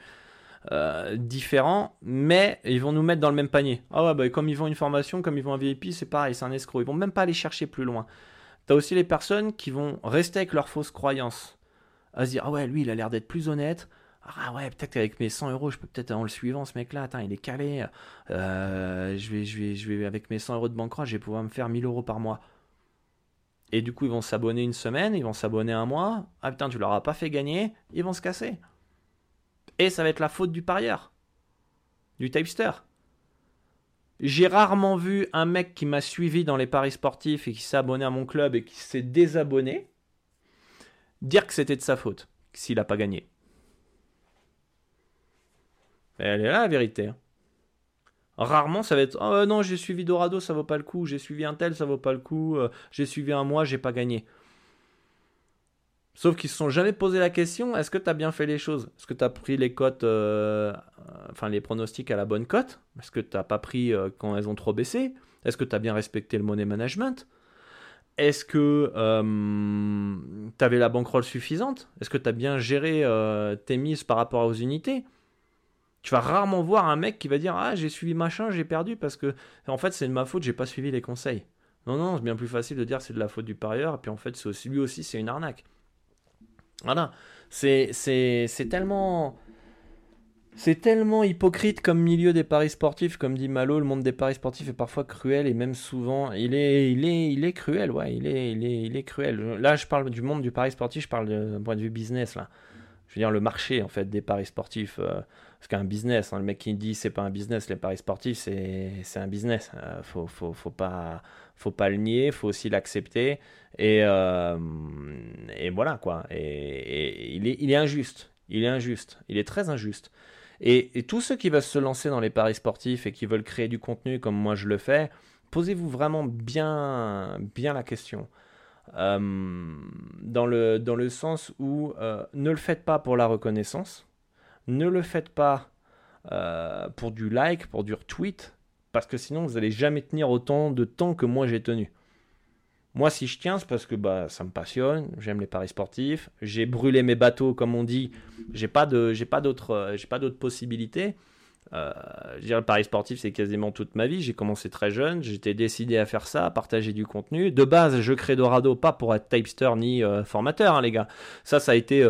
euh, différents, mais ils vont nous mettre dans le même panier. Ah ouais, bah, comme ils vont une formation, comme ils vont un VIP, c'est pareil, c'est un escroc. Ils vont même pas aller chercher plus loin. Tu as aussi les personnes qui vont rester avec leurs fausses croyances. À se dire, ah ouais, lui, il a l'air d'être plus honnête. Ah ouais, peut-être qu'avec mes 100 euros, je peux peut-être en le suivant, ce mec-là, attends, il est calé. Euh, je, vais, je, vais, je vais, avec mes 100 euros de banque, je vais pouvoir me faire 1000 euros par mois. Et du coup, ils vont s'abonner une semaine, ils vont s'abonner un mois. Ah putain, tu leur as pas fait gagner, ils vont se casser. Et ça va être la faute du parieur, du typester. J'ai rarement vu un mec qui m'a suivi dans les paris sportifs et qui s'est abonné à mon club et qui s'est désabonné dire que c'était de sa faute s'il n'a pas gagné. elle est là la vérité. Hein. Rarement ça va être oh non j'ai suivi Dorado ça vaut pas le coup, j'ai suivi un tel ça vaut pas le coup, euh, j'ai suivi un mois j'ai pas gagné. Sauf qu'ils se sont jamais posé la question est-ce que tu as bien fait les choses? Est-ce que tu as pris les cotes, euh, enfin les pronostics à la bonne cote? Est-ce que tu n'as pas pris euh, quand elles ont trop baissé? Est-ce que tu as bien respecté le money management? Est-ce que euh, tu avais la bankroll suffisante? Est-ce que tu as bien géré tes mises par rapport aux unités? Tu vas rarement voir un mec qui va dire ah j'ai suivi machin j'ai perdu parce que en fait c'est de ma faute j'ai pas suivi les conseils non non c'est bien plus facile de dire c'est de la faute du parieur et puis en fait aussi lui aussi c'est une arnaque voilà. C'est, tellement. C'est tellement hypocrite comme milieu des paris sportifs, comme dit Malo, le monde des paris sportifs est parfois cruel et même souvent, il est, il est, il est cruel, ouais, il est, il est, il est cruel. Là, je parle du monde du pari sportif, je parle d'un point de vue business là. Je veux dire le marché en fait des paris sportifs, euh, parce qu'un business, hein, le mec qui dit c'est pas un business, les paris sportifs c'est, un business. Euh, faut, faut, faut pas, faut pas le nier, faut aussi l'accepter. Et, euh, et voilà quoi. Et, il, est, il est injuste. Il est injuste. Il est très injuste. Et, tous ceux qui veulent se lancer dans les paris sportifs et qui veulent créer du contenu comme moi je le fais, posez-vous vraiment bien, bien la question. Euh, dans, le, dans le sens où euh, ne le faites pas pour la reconnaissance, ne le faites pas pour du like, pour du retweet, parce que sinon vous n'allez jamais tenir autant de temps que moi j'ai tenu. Moi, si je tiens, c'est parce que bah, ça me passionne, j'aime les paris sportifs, j'ai brûlé mes bateaux, comme on dit, euh, j'ai pas d'autres possibilités. Euh, je dirais, le pari sportif, c'est quasiment toute ma vie. J'ai commencé très jeune, j'étais décidé à faire ça, à partager du contenu. De base, je crée Dorado pas pour être typester ni euh, formateur, hein, les gars. Ça, ça a été,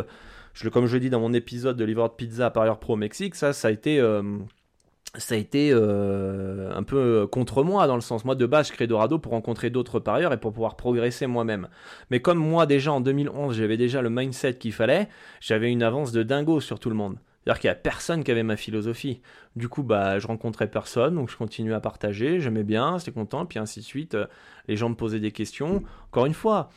je, comme je le dis dans mon épisode de livreur de pizza parieur pro Mexique, ça, ça a été ça a été euh, un peu contre moi dans le sens moi de base je crée Dorado pour rencontrer d'autres parieurs et pour pouvoir progresser moi-même mais comme moi déjà en 2011 j'avais déjà le mindset qu'il fallait j'avais une avance de dingo sur tout le monde c'est-à-dire qu'il n'y a personne qui avait ma philosophie. Du coup, bah, je rencontrais personne, donc je continuais à partager, j'aimais bien, j'étais content, puis ainsi de suite. Les gens me posaient des questions. Encore une fois,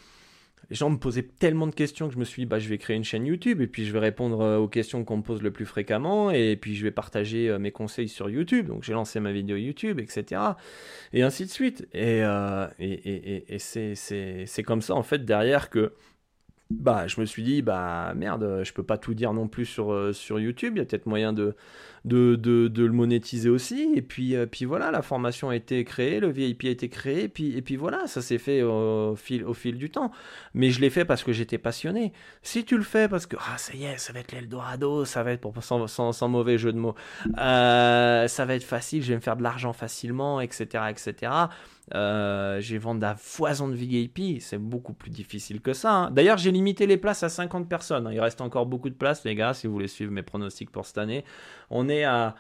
les gens me posaient tellement de questions que je me suis dit, bah, je vais créer une chaîne YouTube et puis je vais répondre euh, aux questions qu'on me pose le plus fréquemment et puis je vais partager euh, mes conseils sur YouTube. Donc j'ai lancé ma vidéo YouTube, etc. Et ainsi de suite. Et, euh, c'est comme ça, en fait, derrière que bah, je me suis dit, bah merde, je peux pas tout dire non plus sur, sur YouTube. Il y a peut-être moyen de, de, de, le monétiser aussi. Et puis, euh, puis voilà, la formation a été créée, le VIP a été créé, et puis, et puis voilà, ça s'est fait au fil, au fil du temps. Mais je l'ai fait parce que j'étais passionné. Si tu le fais parce que, ah ça y est, ça va être l'Eldorado, ça va être, pour, sans, sans, mauvais jeu de mots, euh, ça va être facile, je vais me faire de l'argent facilement, etc. etc. Euh, j'ai vendu à foison de VIP, c'est beaucoup plus difficile que ça. Hein. D'ailleurs, j'ai limité les places à 50 personnes. Hein. Il reste encore beaucoup de places, les gars, si vous voulez suivre mes pronostics pour cette année. On à,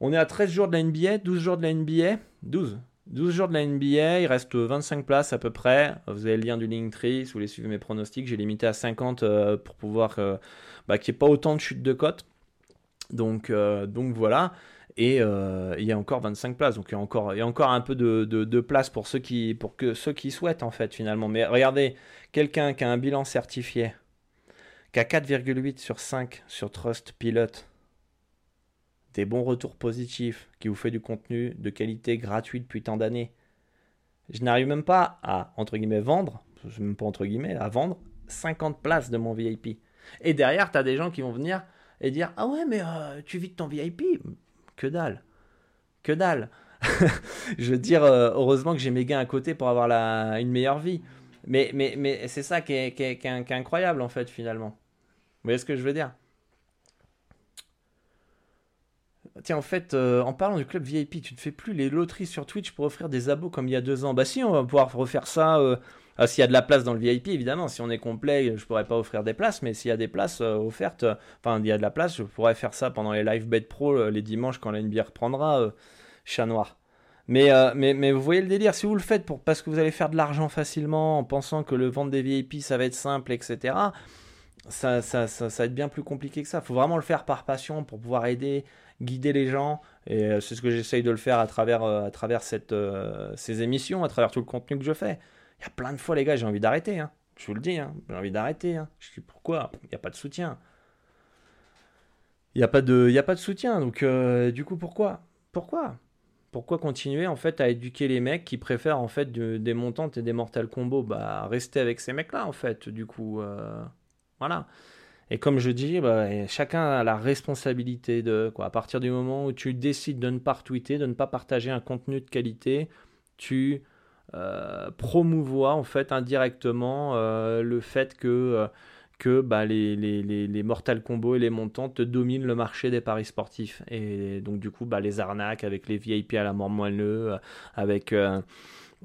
on est à 13 jours de la NBA, 12 jours de la NBA, 12. 12 jours de la NBA, il reste 25 places à peu près. Vous avez le lien du Linktree, si vous voulez suivre mes pronostics. J'ai limité à 50 euh, pour pouvoir euh, bah, qu'il n'y ait pas autant de chutes de cote. Donc, euh, voilà. Et il y a encore 25 places. Donc il y a encore, un peu de, de, place pour ceux, qui, ceux qui souhaitent en fait finalement. Mais regardez, quelqu'un qui a un bilan certifié, qui a 4,8 sur 5 sur Trust Pilot des bons retours positifs, qui vous fait du contenu de qualité gratuit depuis tant d'années. Je n'arrive même pas à, entre guillemets, vendre, même pas entre guillemets, à vendre 50 places de mon VIP. Et derrière, tu as des gens qui vont venir et dire Ah ouais, mais euh, tu vis de ton VIP Que dalle Que dalle Je veux dire, euh, heureusement que j'ai mes gains à côté pour avoir la, une meilleure vie. Mais, mais, mais c'est ça qui est, qui est incroyable, en fait, finalement. Vous voyez ce que je veux dire? Tiens, en fait, euh, en parlant du club VIP, tu ne fais plus les loteries sur Twitch pour offrir des abos comme il y a deux ans. Bah si, on va pouvoir refaire ça. Euh, ah, s'il y a de la place dans le VIP, évidemment. Si on est complet, je pourrais pas offrir des places, mais s'il y a des places euh, offertes, enfin, il y a de la place, je pourrais faire ça pendant les live bet pro les dimanches quand la NBA reprendra. chat noir. Mais, mais, mais, vous voyez le délire, si vous le faites pour, parce que vous allez faire de l'argent facilement en pensant que le vente des VIP ça va être simple, etc., ça, ça, ça va être bien plus compliqué que ça. Il faut vraiment le faire par passion pour pouvoir aider guider les gens. Et euh, c'est ce que j'essaye de le faire à travers, euh, à travers cette, euh, ces émissions, à travers tout le contenu que je fais. Il y a plein de fois, les gars, j'ai envie d'arrêter. Hein. Je vous le dis, hein. j'ai envie d'arrêter. Hein. Je dis pourquoi? Il n'y a pas de soutien. Il n'y a, pas de, a pas de soutien. Donc, du coup, pourquoi? Pourquoi? Pourquoi continuer en fait à éduquer les mecs qui préfèrent en fait des montantes et des mortal combos bah rester avec ces mecs là en fait du coup voilà et comme je dis, bah, chacun a la responsabilité de quoi. À partir du moment où tu décides de ne pas retweeter, de ne pas partager un contenu de qualité, tu euh, promouvois en fait indirectement euh, le fait que euh, que bah, les, les, les, Mortal Kombo et les montants te dominent le marché des paris sportifs. Et donc, du coup, bah, les arnaques avec les VIP à la mort moelleux, avec,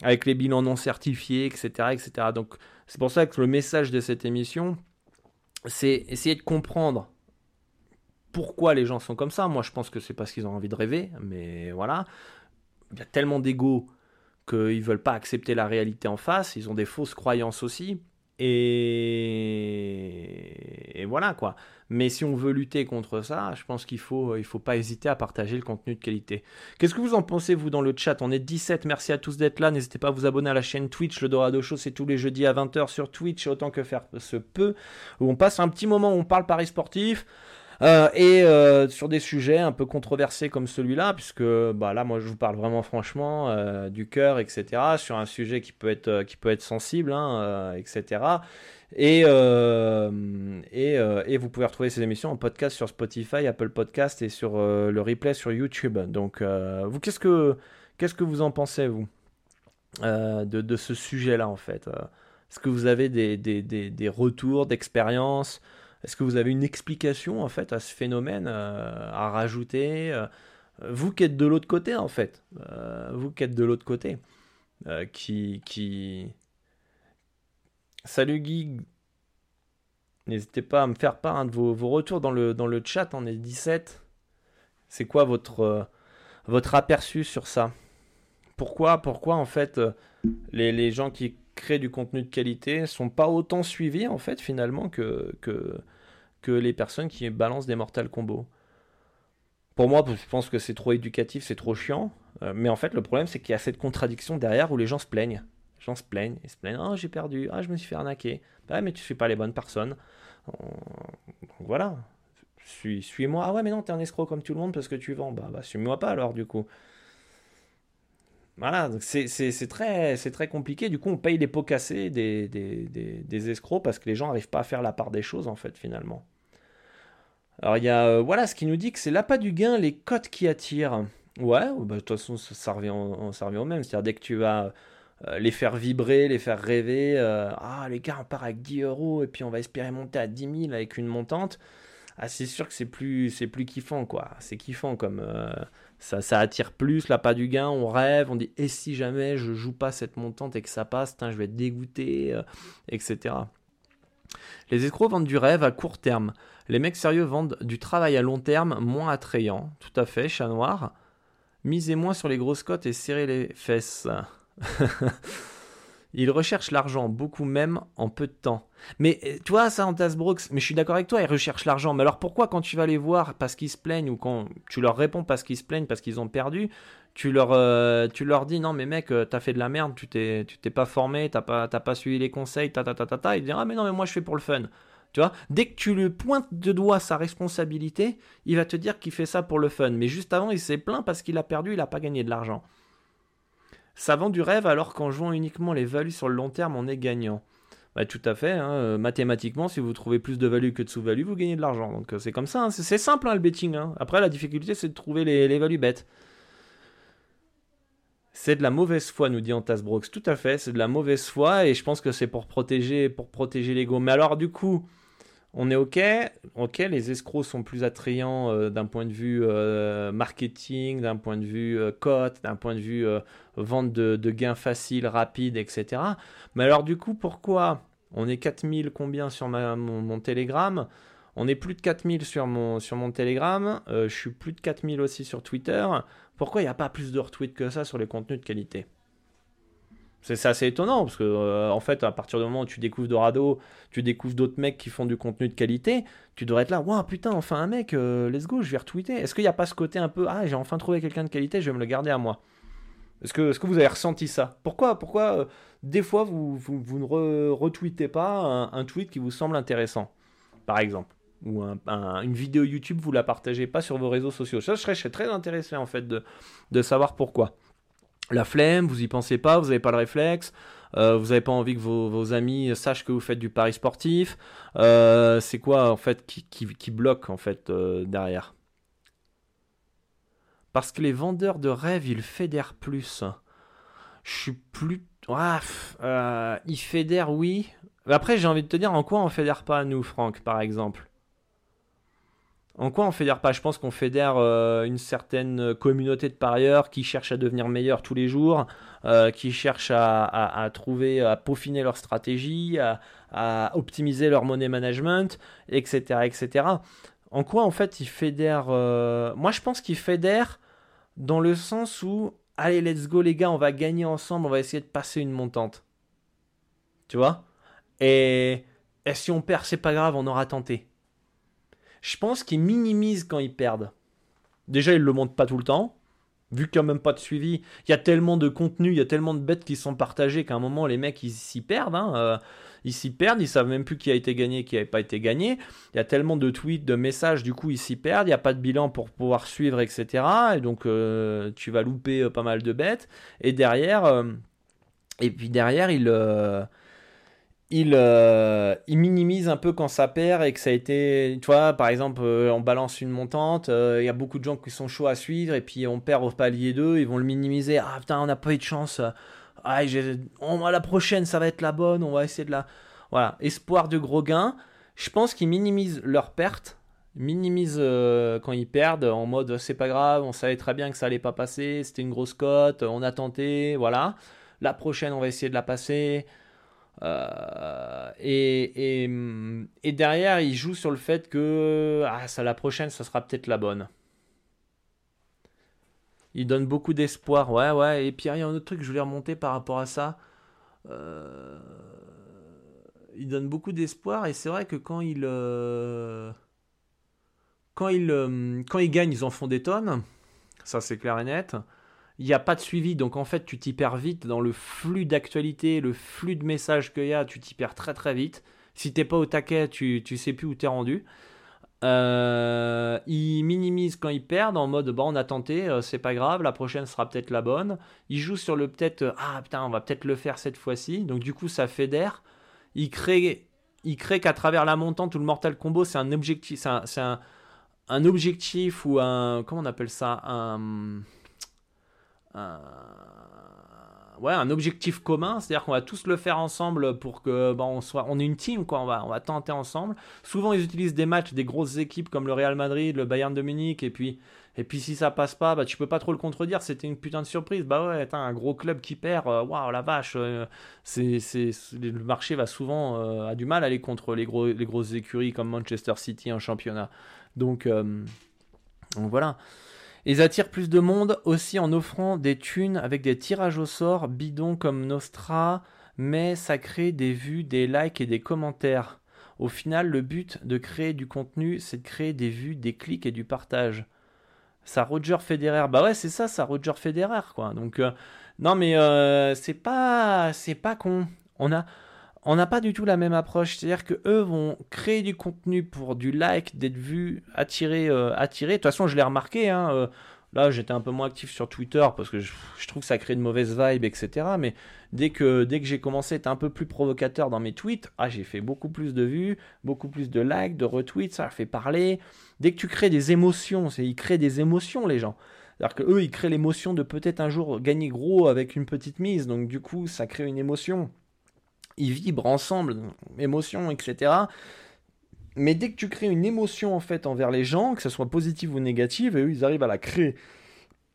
avec les bilans non certifiés, etc. etc. Donc, c'est pour ça que le message de cette émission, c'est essayer de comprendre pourquoi les gens sont comme ça. Moi, je pense que c'est parce qu'ils ont envie de rêver, mais voilà. Il y a tellement d'ego qu'ils ne veulent pas accepter la réalité en face. Ils ont des fausses croyances aussi. Et, voilà quoi. Mais si on veut lutter contre ça, je pense qu'il faut, il faut pas hésiter à partager le contenu de qualité. Qu'est-ce que vous en pensez vous dans le chat? On est 17, merci à tous d'être là. N'hésitez pas à vous abonner à la chaîne Twitch. Le Dorado Show, c'est tous les jeudis à 20h sur Twitch, autant que faire se peut. Où on passe un petit moment où on parle paris sportif. Euh, et euh, sur des sujets un peu controversés comme celui-là, puisque bah, là, moi, je vous parle vraiment franchement euh, du cœur, etc., sur un sujet qui peut être, qui peut être sensible, hein, etc. Et, et, et, vous pouvez retrouver ces émissions en podcast sur Spotify, Apple Podcast et sur le replay sur YouTube. Donc, vous, qu'est-ce que, qu'est-ce que vous en pensez, vous, de, de, ce sujet-là, en fait? Est-ce que vous avez des, des, des, des retours d'expérience? Est-ce que vous avez une explication en fait à ce phénomène euh, à rajouter euh, Vous qui êtes de l'autre côté en fait, euh, vous qui êtes de l'autre côté, qui. Salut Guy, n'hésitez pas à me faire part hein, de vos, retours dans le, dans le chat, on est 17. C'est quoi votre, aperçu sur ça? Pourquoi, pourquoi en fait les gens qui créent du contenu de qualité sont pas autant suivis en fait finalement que, que, les personnes qui balancent des mortal combos. Pour moi, je pense que c'est trop éducatif, c'est trop chiant. Euh, mais en fait, le problème, c'est qu'il y a cette contradiction derrière où les gens se plaignent. Les gens se plaignent, ils se plaignent. Ah, j'ai perdu. Ah, je me suis fait arnaquer. Bah, mais tu suis pas les bonnes personnes. Voilà. Suis, suis-moi. Ah ouais, mais non, t'es un escroc comme tout le monde parce que tu vends. Bah, bah suis-moi pas alors, du coup. Voilà, c'est, très, compliqué. Du coup, on paye les pots cassés des, escrocs parce que les gens n'arrivent pas à faire la part des choses, en fait, finalement. Alors il y a, euh, voilà, ce qui nous dit que c'est l'appât du gain, les cotes qui attirent. Ouais, bah, de toute façon, ça, revient, ça revient au même. C'est-à-dire, dès que tu vas euh, les faire vibrer, les faire rêver, euh, ah, les gars, on part avec 10 euros et puis on va espérer monter à 10 000 avec une montante. Ah, c'est sûr que c'est plus, c'est plus kiffant, quoi. C'est kiffant comme. ça, ça attire plus, l'appât du gain, on rêve, on dit, et si jamais je joue pas cette montante et que ça passe, je vais être dégoûté, etc. Les escrocs vendent du rêve à court terme. Les mecs sérieux vendent du travail à long terme moins attrayant. Tout à fait, chat noir. Misez moins sur les grosses cotes et serrez les fesses. Ils recherchent l'argent, beaucoup même en peu de temps. Mais euh, tu vois, en Brooks, mais je suis d'accord avec toi, ils recherchent l'argent. Mais alors pourquoi quand tu vas les voir parce qu'ils se plaignent ou quand tu leur réponds parce qu'ils se plaignent, parce qu'ils ont perdu, tu leur, euh, tu leur dis non mais mec, euh, t'as fait de la merde, tu t'es, tu t'es pas formé, t'as pas, pas suivi les conseils, ta ta ta ta ta, ils disent ah mais non mais moi je fais pour le fun. Tu vois, dès que tu lui pointes de doigt sa responsabilité, il va te dire qu'il fait ça pour le fun. Mais juste avant, il s'est plaint parce qu'il a perdu, il n'a pas gagné de l'argent. Ça vend du rêve alors qu'en jouant uniquement les values sur le long terme, on est gagnant. Bah, tout à fait. Hein. Euh, mathématiquement, si vous trouvez plus de value que de sous-value, vous gagnez de l'argent. Donc c'est comme ça. Hein. C'est simple le betting. Après, la difficulté, c'est de trouver les, les values bêtes. C'est de la mauvaise foi, nous dit Antasbrox. Tout à fait, c'est de la mauvaise foi et je pense que c'est pour protéger, pour protéger l'ego. Mais alors, du coup, on est OK. OK, les escrocs sont plus attrayants euh, d'un point de vue euh, marketing, d'un point de vue euh, cote, d'un point de vue vente de, gains faciles, rapides, etc. Mais alors du coup, pourquoi on est 4000 combien sur mon, mon, Telegram? On est plus de 4000 sur mon, sur mon Telegram. je suis plus de 4000 aussi sur Twitter. Pourquoi il n'y a pas plus de retweets que ça sur les contenus de qualité? C'est assez étonnant parce que euh, en fait, à partir du moment où tu découvres Dorado, tu découvres d'autres mecs qui font du contenu de qualité, tu devrais être là, waouh putain, enfin un mec, euh, let's go, je vais retweeter. Est-ce qu'il n'y a pas ce côté un peu, ah j'ai enfin trouvé quelqu'un de qualité, je vais me le garder à moi? Est-ce que, vous avez ressenti ça? Pourquoi, pourquoi euh, des fois vous, ne retweetez pas un, tweet qui vous semble intéressant, par exemple? Ou une vidéo YouTube, vous la partagez pas sur vos réseaux sociaux. Ça, je serais, très intéressé en fait de savoir pourquoi la flemme, vous y pensez pas, vous n'avez pas le réflexe, euh, vous n'avez pas envie que vos, amis sachent que vous faites du pari sportif. Euh, c'est quoi en fait qui, bloque en fait euh, derrière? Parce que les vendeurs de rêves, ils fédèrent plus. Je suis plus. Ah, ils fédèrent, oui. Après, j'ai envie de te dire en quoi on fédère pas nous, Franck, par exemple? En quoi on fédère pas? Je pense qu'on fédère euh, une certaine communauté de parieurs qui cherchent à devenir meilleurs tous les jours, euh, qui cherchent à, trouver, à peaufiner leur stratégie, à, optimiser leur money management, etc., etc. En quoi en fait ils fédèrent euh, Moi je pense qu'ils fédèrent dans le sens où allez let's go les gars, on va gagner ensemble, on va essayer de passer une montante. Tu vois? Et, et si on perd, c'est pas grave, on aura tenté je pense qu'ils minimisent quand ils perdent. Déjà, ils le montrent pas tout le temps. Vu qu'il n'y a même pas de suivi, il y a tellement de contenu, il y a tellement de bêtes qui sont partagées qu'à un moment, les mecs, ils s'y perdent. Hein, euh, ils s'y perdent, ils savent même plus qui a été gagné, qui n'a pas été gagné. Il y a tellement de tweets, de messages, du coup, ils s'y perdent. Il n'y a pas de bilan pour pouvoir suivre, etc. Et donc, euh, tu vas louper euh, pas mal de bêtes. Et derrière, et puis derrière, ils il, euh, minimise un peu quand ça perd et que ça a été, tu vois, par exemple, euh, on balance une montante, euh, il y a beaucoup de gens qui sont chauds à suivre et puis on perd au palier 2, ils vont le minimiser. Ah putain, on n'a pas eu de chance. Ah, on, la prochaine, ça va être la bonne, on va essayer de la. Voilà, espoir de gros gains. Je pense qu'ils minimisent leurs pertes, minimisent quand ils perdent en mode c'est pas grave, on savait très bien que ça allait pas passer, c'était une grosse cote, on a tenté, voilà. La prochaine, on va essayer de la passer. Euh, et, derrière, il joue sur le fait que ah, ça, la prochaine, ça sera peut-être la bonne. Il donne beaucoup d'espoir, ouais, ouais. Et puis il y a un autre truc que je voulais remonter par rapport à ça. Euh, il donne beaucoup d'espoir et c'est vrai que quand il euh, quand il gagne, ils en font des tonnes. Ça c'est clair et net il n'y a pas de suivi, donc en fait tu t'y perds vite dans le flux d'actualité, le flux de messages qu'il y a, tu t'y perds très très vite. Si t'es pas au taquet, tu, tu sais plus où t'es rendu. Euh, ils minimisent quand ils perdent en mode bon on a tenté, euh, c'est pas grave, la prochaine sera peut-être la bonne. Ils jouent sur le peut-être euh, ah putain on va peut-être le faire cette fois-ci, donc du coup ça fédère. Ils créent, ils créent qu'à travers la montante ou le mortal combo c'est un objectif, c'est un, un, objectif ou un comment on appelle ça? Un, ouais, un objectif commun, c'est-à-dire qu'on va tous le faire ensemble pour que bon, on soit, on est une team quoi, on va, on va tenter ensemble. Souvent ils utilisent des matchs des grosses équipes comme le Real Madrid, le Bayern de Munich et puis et puis si ça passe pas, bah tu peux pas trop le contredire, c'était une putain de surprise. Bah ouais, un gros club qui perd, euh, waouh la vache, euh, c'est, c'est, le marché va souvent euh, a du mal à aller contre les gros les grosses écuries comme Manchester City en championnat. Donc, donc voilà. Ils attirent plus de monde aussi en offrant des thunes avec des tirages au sort bidons comme Nostra, mais ça crée des vues, des likes et des commentaires. Au final, le but de créer du contenu, c'est de créer des vues, des clics et du partage. Ça Roger Federer, bah ouais, c'est ça, ça Roger Federer, quoi. Donc, euh, non, mais euh, c'est pas, c'est pas con. On a, on n'a pas du tout la même approche. C'est-à-dire que eux vont créer du contenu pour du like, d'être vu, attirer, euh, attirer. De toute façon, je l'ai remarqué. Hein, euh, là, j'étais un peu moins actif sur Twitter parce que je, trouve que ça crée de mauvaises vibes, etc. Mais dès que, dès que j'ai commencé à être un peu plus provocateur dans mes tweets, ah, j'ai fait beaucoup plus de vues, beaucoup plus de likes, de retweets. Ça fait parler. Dès que tu crées des émotions, ils créent des émotions les gens. C'est-à-dire que eux, ils créent l'émotion de peut-être un jour gagner gros avec une petite mise. Donc du coup, ça crée une émotion ils vibrent ensemble, émotions, etc. mais dès que tu crées une émotion en fait envers les gens, que ce soit positive ou négative, et eux ils arrivent à la créer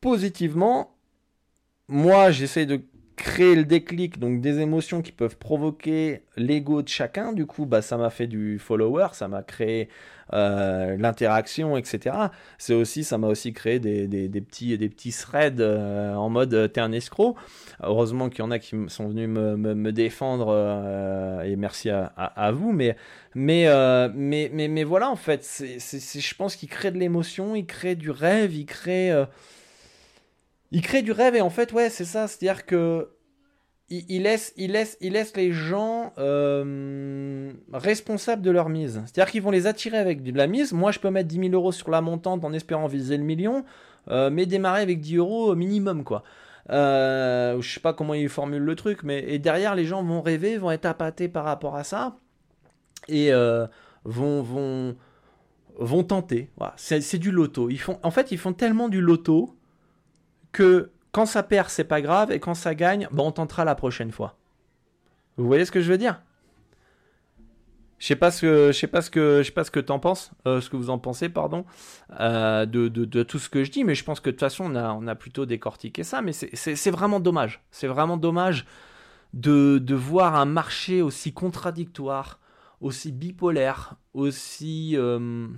positivement, moi j'essaie de créer le déclic, donc des émotions qui peuvent provoquer l'ego de chacun. Du coup, bah, ça m'a fait du follower, ça m'a créé euh, l'interaction, etc. C'est aussi, ça m'a aussi créé des, des, petits, des petits threads euh, en mode euh, t'es un escroc. Heureusement qu'il y en a qui sont venus me, me, défendre et merci à, à, vous. Mais, mais, mais, mais, mais, voilà, en fait, c'est, je pense qu'il crée de l'émotion, il crée du rêve, il crée il crée du rêve et en fait, ouais, c'est ça. C'est-à-dire que il, laisse, il, laisse, il laisse les gens euh, responsables de leur mise. C'est-à-dire qu'ils vont les attirer avec de la mise. Moi, je peux mettre 10 000 euros sur la montante en espérant viser le million, euh, mais démarrer avec 10 euros minimum, quoi. Euh, je sais pas comment il formule le truc, mais et derrière, les gens vont rêver, vont être appâtés par rapport à ça et euh, vont, vont, vont tenter. Voilà. C'est du loto. Ils font, en fait, ils font tellement du loto que quand ça perd, c'est pas grave, et quand ça gagne, bon, on tentera la prochaine fois. Vous voyez ce que je veux dire? Je sais pas ce que je sais pas ce que je sais pas ce que t'en penses, euh, ce que vous en pensez, pardon, euh, de, de, tout ce que je dis, mais je pense que de toute façon on a, on a plutôt décortiqué ça, mais c'est vraiment dommage, c'est vraiment dommage de, de, voir un marché aussi contradictoire, aussi bipolaire, aussi euh,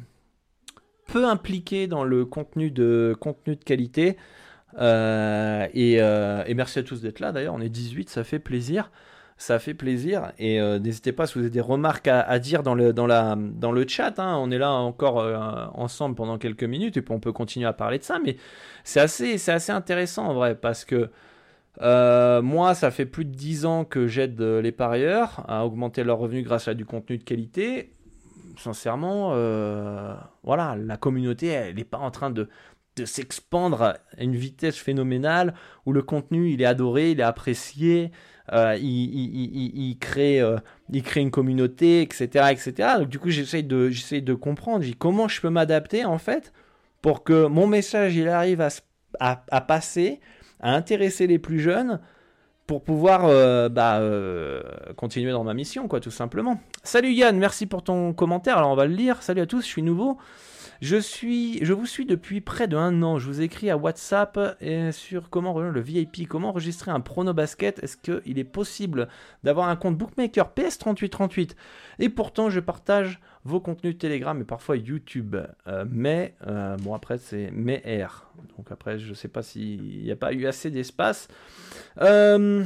peu impliqué dans le contenu de contenu de qualité. Euh, euh, et, merci à tous d'être là d'ailleurs, on est 18, ça fait plaisir. Ça fait plaisir et euh, n'hésitez pas si vous avez des remarques à, dire dans le, dans la, dans le chat. Hein. On est là encore ensemble pendant quelques minutes et puis on peut continuer à parler de ça. Mais c'est assez, c'est assez intéressant en vrai parce que moi, ça fait plus de 10 ans que j'aide les parieurs à augmenter leurs revenus grâce à du contenu de qualité. Sincèrement, voilà, la communauté, elle n'est pas en train de, de s'expandre à une vitesse phénoménale où le contenu il est adoré, il est apprécié, euh, il, crée, euh, il crée une communauté, etc. etc. Donc du coup j'essaye de, j'essaye de comprendre comment je peux m'adapter en fait pour que mon message il arrive à, à, passer, à intéresser les plus jeunes pour pouvoir euh, bah, continuer dans ma mission, quoi, tout simplement. Salut Yann, merci pour ton commentaire. Alors on va le lire. Salut à tous, je suis nouveau. Je, suis, je vous suis depuis près de un an. Je vous écris à WhatsApp sur comment rejoindre le VIP, comment enregistrer un prono basket. Est-ce qu'il est possible d'avoir un compte bookmaker PS3838 Et pourtant, je partage vos contenus Telegram et parfois YouTube. Euh, mais, euh, bon, après, c'est mais R. Donc après, je ne sais pas s'il n'y a pas eu assez d'espace. Euh,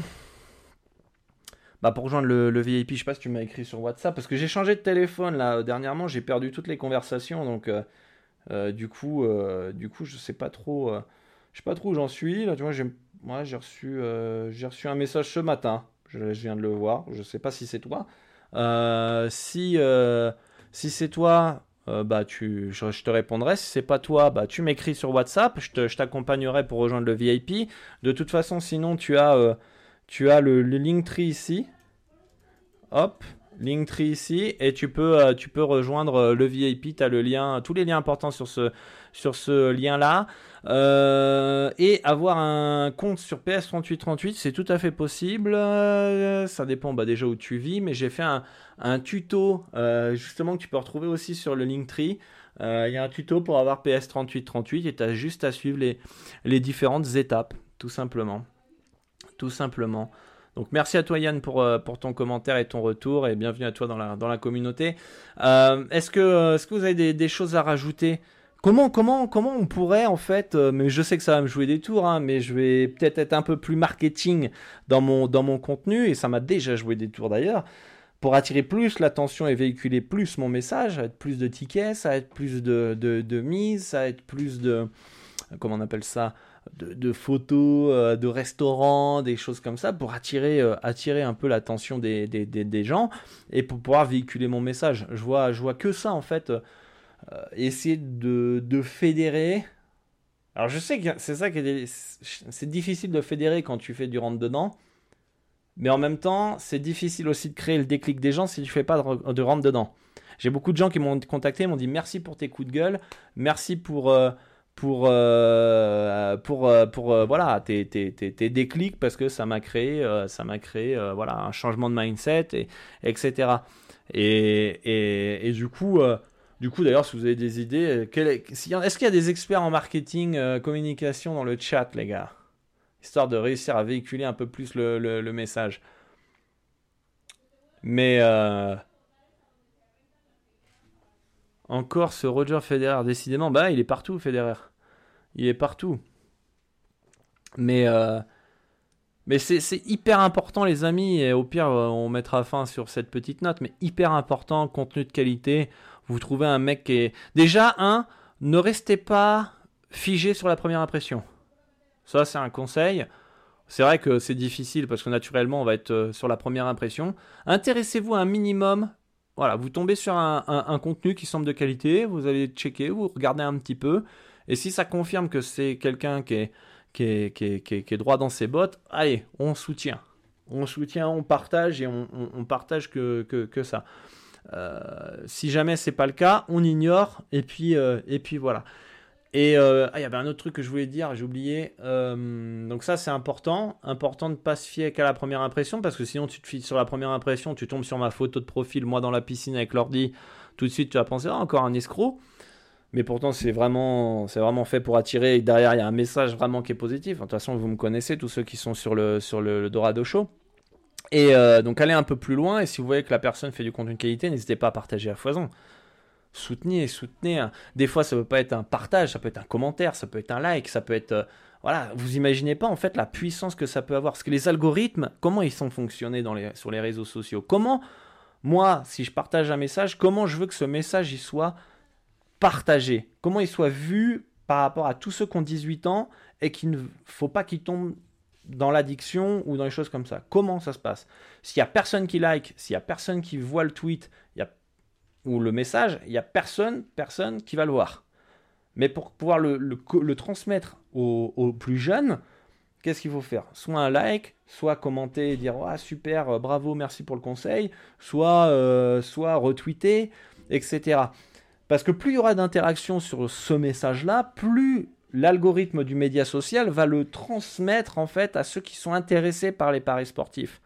bah pour rejoindre le, VIP, je sais pas si tu m'as écrit sur WhatsApp, parce que j'ai changé de téléphone là dernièrement, j'ai perdu toutes les conversations, donc du coup, euh, du coup, je sais pas trop, euh, je sais pas trop où j'en suis. Là, tu vois, j'ai, moi, j'ai reçu, j'ai reçu un message ce matin. Je, viens de le voir. Je sais pas si c'est toi. si, si c'est toi, bah tu, je, te répondrai. Si c'est pas toi, bah tu m'écris sur WhatsApp. Je, je t'accompagnerai pour rejoindre le VIP. De toute façon, sinon tu as, tu as le, le Linktree ici. Hop, Linktree ici et tu peux, euh, tu peux rejoindre euh, le VIP. Tu as le lien, tous les liens importants sur ce, sur ce lien là. Euh, et avoir un compte sur PS3838, c'est tout à fait possible. ça dépend bah, déjà où tu vis, mais j'ai fait un, un tuto justement que tu peux retrouver aussi sur le Linktree. Il y a un tuto pour avoir PS3838 et tu as juste à suivre les, les différentes étapes, tout simplement. Tout simplement. Donc merci à toi Yann pour, euh, pour ton commentaire et ton retour et bienvenue à toi dans la, dans la communauté. Euh, est-ce, que, euh, est-ce que vous avez des, choses à rajouter? Comment, comment, comment on pourrait en fait, mais je sais que ça va me jouer des tours, hein, mais je vais peut-être être un peu plus marketing dans mon, contenu, et ça m'a déjà joué des tours d'ailleurs, pour attirer plus l'attention et véhiculer plus mon message, ça être plus de tickets, ça va être plus de, de, de mise, ça va être plus de, comment on appelle ça, de, photos, euh, de restaurants, des choses comme ça, pour attirer, euh, attirer un peu l'attention des, des, gens et pour pouvoir véhiculer mon message. Je vois, je vois que ça en fait. Euh, essayer de, de, fédérer. Alors je sais que c'est ça qui est, c'est difficile de fédérer quand tu fais du rentre dedans. Mais en même temps, c'est difficile aussi de créer le déclic des gens si tu fais pas de, de rentre dedans. J'ai beaucoup de gens qui m'ont contacté, m'ont dit merci pour tes coups de gueule, merci pour pour euh, pour euh, pour euh, voilà tes, tes, tes, déclics parce que ça m'a créé ça m'a créé voilà un changement de mindset et etc Et, et, du coup, du coup d'ailleurs, si vous avez des idées, est-ce qu'il y a des experts en marketing, communication dans le chat, les gars? Histoire de réussir à véhiculer un peu plus le, le, message. Mais encore ce Roger Federer, décidément, bah il est partout, Federer. Il est partout. Mais, euh, c'est hyper important, les amis. Et au pire, euh, on mettra fin sur cette petite note. Mais hyper important, contenu de qualité. Vous trouvez un mec qui est. Déjà, un, ne restez pas figé sur la première impression. Ça, c'est un conseil. C'est vrai que c'est difficile parce que naturellement, on va être euh, sur la première impression. Intéressez-vous un minimum. Voilà, vous tombez sur un, contenu qui semble de qualité, vous allez checker, vous regardez un petit peu. Et si ça confirme que c'est quelqu'un qui est qui est, droit dans ses bottes, allez, on soutient. On soutient, on partage et on, partage que, que, ça. Euh, si jamais c'est pas le cas, on ignore et puis, euh, et puis voilà. Et euh, ah, il y avait un autre truc que je voulais dire, j'ai oublié. donc ça c'est important, important de ne pas se fier qu'à la première impression parce que sinon tu te fies sur la première impression, tu tombes sur ma photo de profil, moi dans la piscine avec l'ordi, tout de suite tu vas penser ah, encore un escroc mais pourtant c'est vraiment, vraiment fait pour attirer. Et derrière, il y a un message vraiment qui est positif. De toute façon, vous me connaissez, tous ceux qui sont sur le, sur le, Dorado Show. Et euh, donc, allez un peu plus loin. Et si vous voyez que la personne fait du contenu de qualité, n'hésitez pas à partager à foison. Soutenez, soutenez. Des fois, ça peut pas être un partage, ça peut être un commentaire, ça peut être un like, ça peut être. Euh, voilà, vous imaginez pas en fait la puissance que ça peut avoir. Parce que les algorithmes, comment ils sont fonctionnés sur les réseaux sociaux? Comment, moi, si je partage un message, comment je veux que ce message y soit partagé, comment il soit vu par rapport à tous ceux qui ont 18 ans et qu'il ne faut pas qu'ils tombent dans l'addiction ou dans les choses comme ça. Comment ça se passe? S'il y a personne qui like, s'il y a personne qui voit le tweet y a, ou le message, il y a personne, personne qui va le voir. Mais pour pouvoir le, transmettre aux, plus jeunes, qu'est-ce qu'il faut faire? Soit un like, soit commenter et dire ah, super, bravo, merci pour le conseil, soit, euh, soit retweeter, etc. Parce que plus il y aura d'interactions sur ce message-là, plus l'algorithme du média social va le transmettre en fait à ceux qui sont intéressés par les paris sportifs.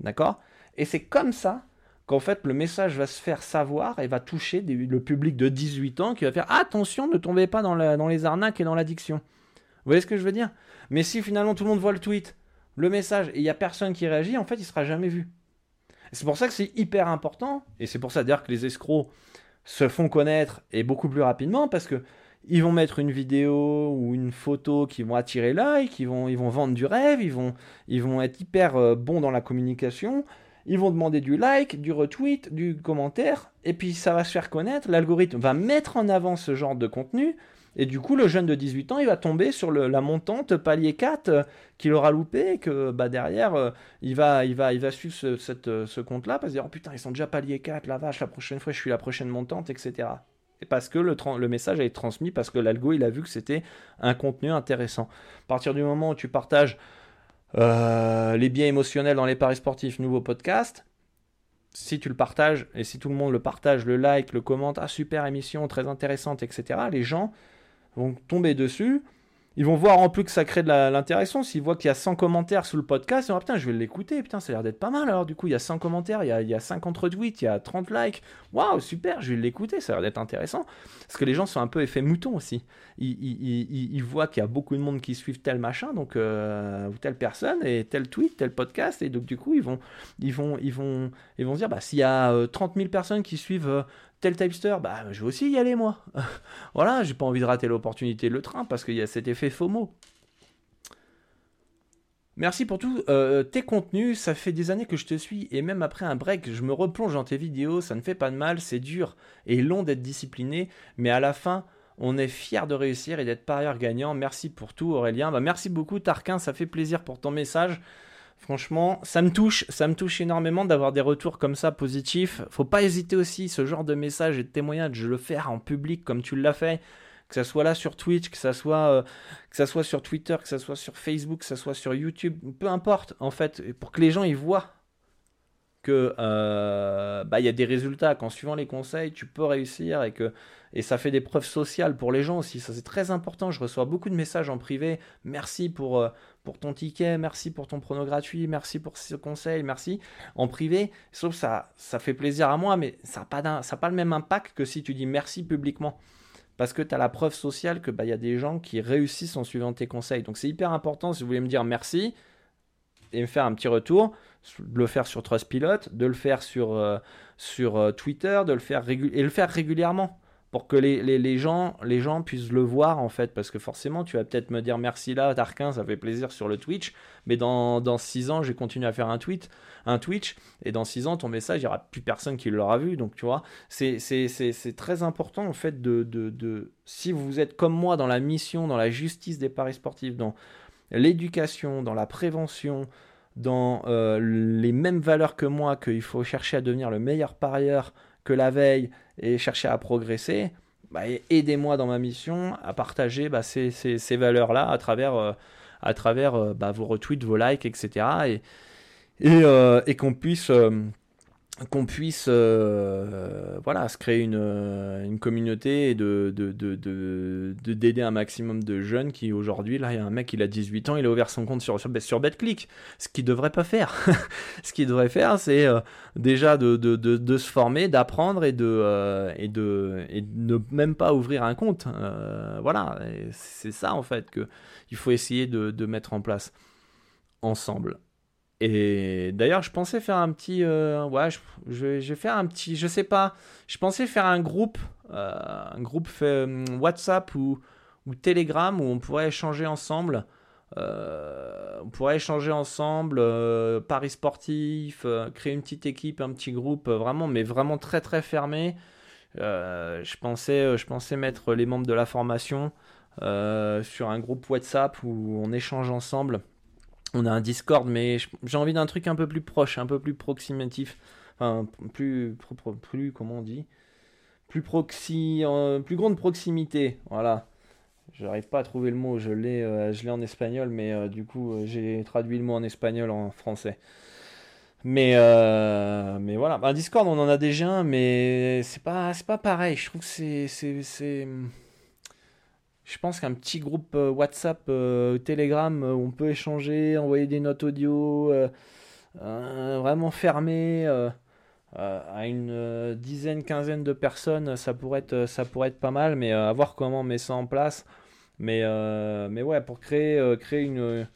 D'accord? Et c'est comme ça qu'en fait le message va se faire savoir et va toucher le public de 18 ans qui va faire attention, ne tombez pas dans, les arnaques et dans l'addiction. Vous voyez ce que je veux dire? Mais si finalement tout le monde voit le tweet, le message et il n'y a personne qui réagit, en fait il sera jamais vu. C'est pour ça que c'est hyper important, et c'est pour ça d'ailleurs que les escrocs se font connaître et beaucoup plus rapidement parce que ils vont mettre une vidéo ou une photo qui vont attirer l'œil, qui vont, ils vont vendre du rêve, ils vont, ils vont être hyper euh, bons dans la communication, ils vont demander du like, du retweet, du commentaire, et puis ça va se faire connaître, l'algorithme va mettre en avant ce genre de contenu, et du coup, le jeune de 18 ans, il va tomber sur la montante palier 4 euh, qu'il aura loupé, que bah, derrière, euh, il, va, il, va, suivre ce, cette, euh, compte-là, parce qu'il dire, oh putain, ils sont déjà palier 4, la vache, la prochaine fois, je suis la prochaine montante, etc. Et parce que le, le message a été transmis, parce que l'algo, il a vu que c'était un contenu intéressant. À partir du moment où tu partages les biens émotionnels dans les paris sportifs, nouveau podcast, si tu le partages, et si tout le monde le partage, le like, le commente, ah super émission, très intéressante, etc., les gens vont tomber dessus. Ils vont voir en plus que ça crée de l'interaction. S'ils voient qu'il y a 100 commentaires sous le podcast, ils vont dire, putain, je vais l'écouter. Putain, ça a l'air d'être pas mal. Alors, du coup, il y a 100 commentaires, il y a, il y a 50 retweets, il y a 30 likes. Waouh, super, je vais l'écouter. Ça a l'air d'être intéressant. Parce que les gens sont un peu effet mouton aussi. Ils, voient qu'il y a beaucoup de monde qui suivent tel machin, donc, euh, ou telle personne, et tel tweet, tel podcast. Et donc, du coup, ils vont, ils vont, ils vont, ils vont se dire, bah, s'il y a 30 euh, 000 personnes qui suivent euh, tel Typester, bah je vais aussi y aller moi. voilà, j'ai pas envie de rater l'opportunité le train parce qu'il y a cet effet FOMO. Merci pour tous euh, tes contenus, ça fait des années que je te suis et même après un break, je me replonge dans tes vidéos, ça ne fait pas de mal, c'est dur et long d'être discipliné, mais à la fin, on est fier de réussir et d'être par ailleurs gagnant. Merci pour tout Aurélien. Bah, merci beaucoup Tarquin, ça fait plaisir pour ton message. Franchement, ça me touche, ça me touche énormément d'avoir des retours comme ça positifs. Faut pas hésiter aussi, ce genre de message et de témoignage, je le faire en public comme tu l'as fait, que ça soit là sur Twitch, que ça soit, euh, que ça soit sur Twitter, que ça soit sur Facebook, que ça soit sur YouTube, peu importe en fait, pour que les gens y voient que euh, bah, y a des résultats qu'en suivant les conseils tu peux réussir et que et ça fait des preuves sociales pour les gens aussi. Ça c'est très important. Je reçois beaucoup de messages en privé. Merci pour euh, pour ton ticket merci pour ton prono gratuit merci pour ce conseil merci. En privé sauf ça ça fait plaisir à moi mais ça n'a pas ça pas le même impact que si tu dis merci publiquement. Parce que tu as la preuve sociale que bah y a des gens qui réussissent en suivant tes conseils. Donc c'est hyper important si vous voulez me dire merci et me faire un petit retour de le faire sur Trustpilot, de le faire sur, euh, sur euh, Twitter, de le faire et le faire régulièrement pour que les, les, les, gens, les gens puissent le voir en fait. Parce que forcément, tu vas peut-être me dire merci là, Tarquin, ça fait plaisir sur le Twitch. Mais dans, dans 6 ans, j'ai continué à faire un tweet, un Twitch. Et dans 6 ans, ton message, il n'y aura plus personne qui l'aura vu. Donc tu vois, c'est très important en fait de, de, de. Si vous êtes comme moi dans la mission, dans la justice des paris sportifs, dans l'éducation, dans la prévention, dans euh, les mêmes valeurs que moi, qu'il faut chercher à devenir le meilleur parieur que la veille et chercher à progresser, bah, aidez-moi dans ma mission à partager bah, ces, valeurs-là à travers, euh, à travers euh, bah, vos retweets, vos likes, etc. Et, et qu'on puisse qu'on puisse euh, voilà se créer une, euh, communauté et de d'aider de, de, un maximum de jeunes qui aujourd'hui là il y a un mec il a 18 ans il a ouvert son compte sur sur, sur BetClick ce qu'il devrait pas faire. Ce qu'il devrait faire c'est euh, déjà de, se former d'apprendre et de ne même pas ouvrir un compte. Voilà. C'est ça en fait que il faut essayer de mettre en place ensemble et d'ailleurs, je pensais faire un petit. Euh, ouais, je, vais faire un petit. Je sais pas. Je pensais faire un groupe. Euh, un groupe euh, WhatsApp ou, ou Telegram où on pourrait échanger ensemble. on pourrait échanger ensemble. Paris sportif. créer une petite équipe, un petit groupe. vraiment, mais vraiment très très fermé. je, pensais, je pensais mettre les membres de la formation sur un groupe WhatsApp où on échange ensemble on a un Discord, mais j'ai envie d'un truc un peu plus proche, un peu plus proximatif. Enfin, plus, plus, comment on dit? Plus proxy, plus grande proximité. Voilà. J'arrive pas à trouver le mot, je l'ai euh, en espagnol, mais euh, du coup, euh, j'ai traduit le mot en espagnol en français. Mais, mais voilà. Un bah, Discord, on en a déjà un, mais c'est pas, pas pareil. Je trouve que c'est je pense qu'un petit groupe euh, WhatsApp, euh, Telegram, euh, où on peut échanger, envoyer des notes audio, vraiment fermé à une dizaine, quinzaine de personnes, ça pourrait être, ça pourrait être pas mal, mais à voir comment on met ça en place. Mais, mais ouais, pour créer, créer une,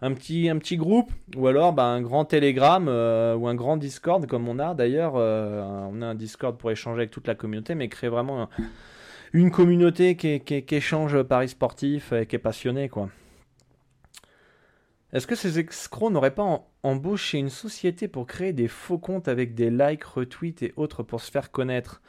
un, petit, un petit groupe, ou alors bah, un grand Telegram ou un grand Discord, comme on a d'ailleurs. on a un Discord pour échanger avec toute la communauté, mais créer vraiment un, une communauté qui, échange Paris sportif et qui est passionnée, quoi. Est-ce que ces escrocs n'auraient pas embauché une société pour créer des faux comptes avec des likes, retweets et autres pour se faire connaître?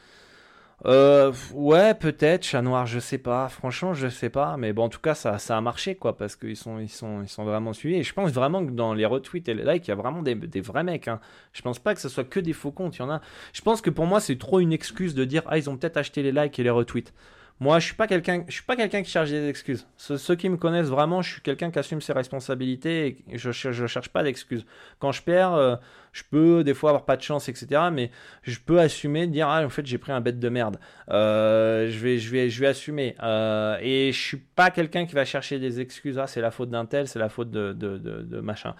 Euh, ouais, peut-être, chat noir, je sais pas. Franchement, je sais pas. Mais bon, en tout cas, ça, ça a marché, quoi, parce qu'ils sont, ils sont, ils sont vraiment suivis. Et je pense vraiment que dans les retweets et les likes, il y a vraiment des, des vrais mecs. Hein. Je pense pas que ce soit que des faux comptes. Il y en a. Je pense que pour moi, c'est trop une excuse de dire, ah, ils ont peut-être acheté les likes et les retweets. Moi, je suis pas quelqu'un, je suis pas quelqu'un qui cherche des excuses. Ceux, qui me connaissent vraiment, je suis quelqu'un qui assume ses responsabilités et je, je, cherche pas d'excuses. Quand je perds, euh, je peux des fois avoir pas de chance, etc. Mais je peux assumer, dire ah en fait j'ai pris un bête de merde. Euh, je vais, je vais, je vais assumer. Euh, et je suis pas quelqu'un qui va chercher des excuses. Ah c'est la faute d'un tel, c'est la faute de, de, de, de machin.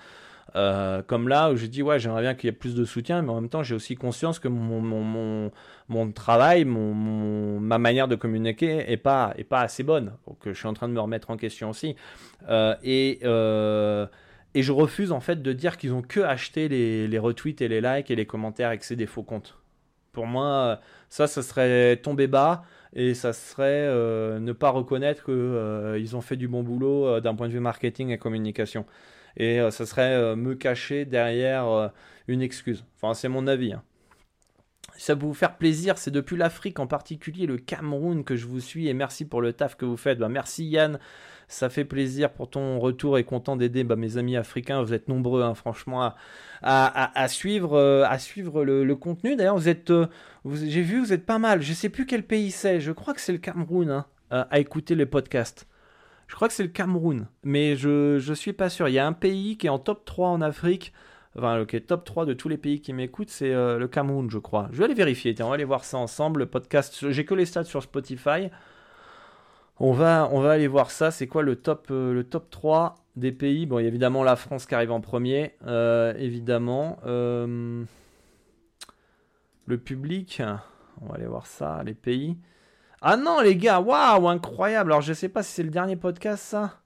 Euh, comme là où je dis ouais j'aimerais bien qu'il y ait plus de soutien mais en même temps j'ai aussi conscience que mon, travail mon, ma manière de communiquer est pas est pas assez bonne. Donc je suis en train de me remettre en question aussi. Euh, et euh, et je refuse en fait de dire qu'ils ont que acheté les, les, retweets et les likes et les commentaires et que c'est des faux comptes. Pour moi ça ça serait tomber bas et ça serait ne pas reconnaître qu'ils ont fait du bon boulot d'un point de vue marketing et communication et euh, ça serait euh, me cacher derrière euh, une excuse. Enfin, c'est mon avis. Hein. Ça peut vous faire plaisir, c'est depuis l'Afrique, en particulier le Cameroun, que je vous suis et merci pour le taf que vous faites. Bah, merci Yann, ça fait plaisir pour ton retour et content d'aider bah, mes amis africains. Vous êtes nombreux, hein, franchement, à, suivre, à suivre le, contenu. D'ailleurs, vous êtes, j'ai vu, vous êtes pas mal. Je sais plus quel pays c'est. Je crois que c'est le Cameroun hein, à écouter les podcasts. Je crois que c'est le Cameroun, mais je ne suis pas sûr. Il y a un pays qui est en top 3 en Afrique enfin, le top 3 de tous les pays qui m'écoutent, c'est le Cameroun, je crois. Je vais aller vérifier, tiens, on va aller voir ça ensemble. Le podcast, j'ai que les stats sur Spotify. On va, on va aller voir ça. C'est quoi le top, le top 3 des pays? Bon, il y a évidemment la France qui arrive en premier, évidemment. le public, on va aller voir ça, les pays. Ah non, les gars, waouh, incroyable. Alors, je sais pas si c'est le dernier podcast, ça.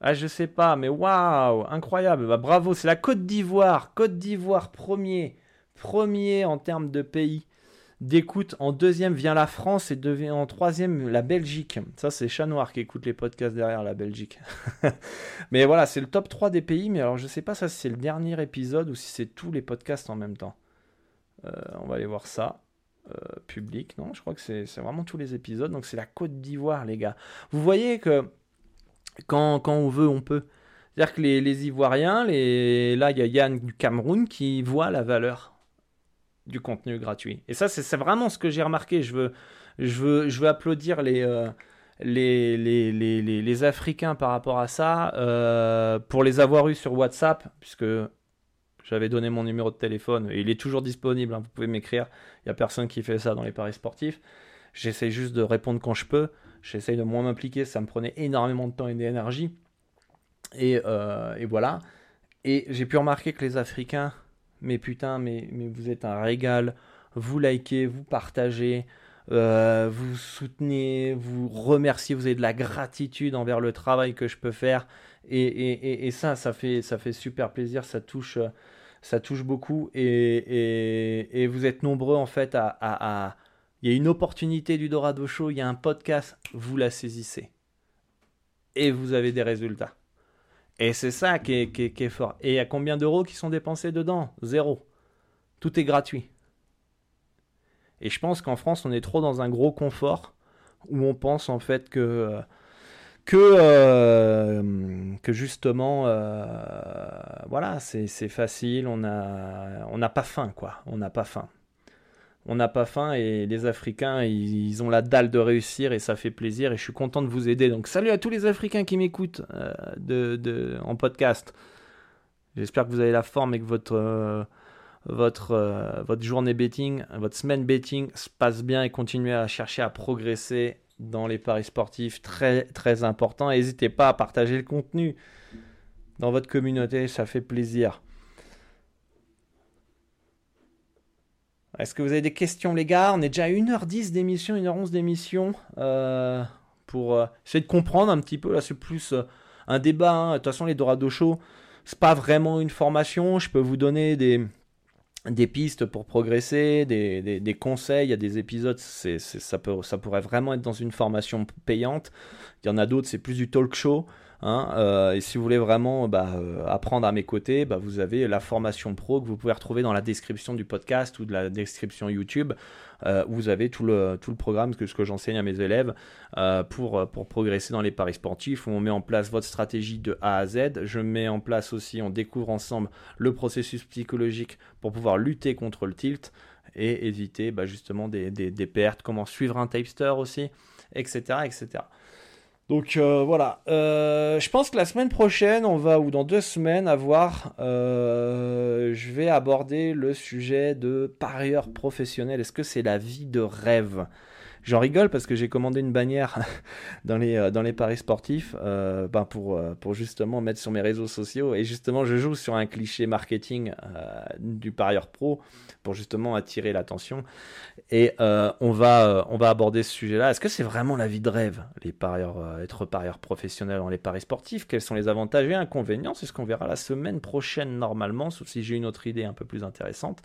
Ah, je sais pas, mais waouh, incroyable. Bah, bravo, c'est la Côte d'Ivoire. Côte d'Ivoire, premier. Premier en termes de pays d'écoute. En deuxième vient la France et en troisième la Belgique. Ça, c'est Chat Noir qui écoute les podcasts derrière la Belgique. mais voilà, c'est le top 3 des pays. Mais alors, je sais pas si c'est le dernier épisode ou si c'est tous les podcasts en même temps. Euh, on va aller voir ça. Euh, public, non Je crois que c'est vraiment tous les épisodes. Donc c'est la Côte d'Ivoire, les gars. Vous voyez que quand, quand on veut, on peut. C'est-à-dire que les, les, Ivoiriens, les... là, il y a Yann du Cameroun qui voit la valeur du contenu gratuit. Et ça, c'est vraiment ce que j'ai remarqué. Je veux, je, veux, je veux applaudir les, euh, les, les, les, les, Africains par rapport à ça, euh, pour les avoir eus sur WhatsApp, puisque j'avais donné mon numéro de téléphone et il est toujours disponible. Hein, vous pouvez m'écrire. Il n'y a personne qui fait ça dans les paris sportifs. J'essaie juste de répondre quand je peux. J'essaie de moins m'impliquer. Ça me prenait énormément de temps et d'énergie. Et, euh, voilà. Et j'ai pu remarquer que les Africains, mais putain, mais, vous êtes un régal. Vous likez, vous partagez. Euh, vous soutenez, vous remerciez, vous avez de la gratitude envers le travail que je peux faire. Et, ça, ça fait, ça fait super plaisir, ça touche, ça touche beaucoup et, vous êtes nombreux en fait à, Il y a une opportunité du Dorado Show, il y a un podcast, vous la saisissez. Et vous avez des résultats. Et c'est ça qui est, qui, est, fort. Et il y a combien d'euros qui sont dépensés dedans? Zéro. Tout est gratuit. Et je pense qu'en France, on est trop dans un gros confort où on pense en fait que euh, que, euh, que justement, euh, voilà, c'est facile, on n'a on pas faim, quoi. On n'a pas faim. On n'a pas faim et les Africains, ils, ont la dalle de réussir et ça fait plaisir et je suis content de vous aider. Donc salut à tous les Africains qui m'écoutent euh, de, de, en podcast. J'espère que vous avez la forme et que votre, votre, votre journée betting, votre semaine betting se passe bien et continuez à chercher à progresser dans les paris sportifs, très très important. N'hésitez pas à partager le contenu dans votre communauté, ça fait plaisir. Est-ce que vous avez des questions les gars? On est déjà à 1h10 d'émission, 1h11 d'émission. Euh, pour euh, essayer de comprendre un petit peu, là c'est plus euh, un débat. Hein. De toute façon les Dorado Show, c'est pas vraiment une formation. Je peux vous donner des, des pistes pour progresser, des, des, conseils, il y a des épisodes, ça, peut, ça pourrait vraiment être dans une formation payante. Il y en a d'autres, c'est plus du talk show. Hein, euh, et si vous voulez vraiment bah, euh, apprendre à mes côtés, bah, vous avez la formation pro que vous pouvez retrouver dans la description du podcast ou de la description YouTube. Euh, vous avez tout le, tout le programme, que, ce que j'enseigne à mes élèves pour, pour progresser dans les paris sportifs, où on met en place votre stratégie de A à Z. Je mets en place aussi, on découvre ensemble le processus psychologique pour pouvoir lutter contre le tilt et éviter bah, justement des, des, pertes, comment suivre un tapester aussi, etc. etc. Donc euh, voilà, euh, je pense que la semaine prochaine, on va, ou dans deux semaines, avoir, euh, je vais aborder le sujet de parieur professionnel. Est-ce que c'est la vie de rêve? J'en rigole parce que j'ai commandé une bannière dans les, dans les paris sportifs ben pour justement mettre sur mes réseaux sociaux. Et justement, je joue sur un cliché marketing du parieur pro pour justement attirer l'attention. Et on, va, on va aborder ce sujet-là. Est-ce que c'est vraiment la vie de rêve, les parieurs, être parieur professionnel dans les paris sportifs? Quels sont les avantages et inconvénients? C'est ce qu'on verra la semaine prochaine normalement, sauf si j'ai une autre idée un peu plus intéressante.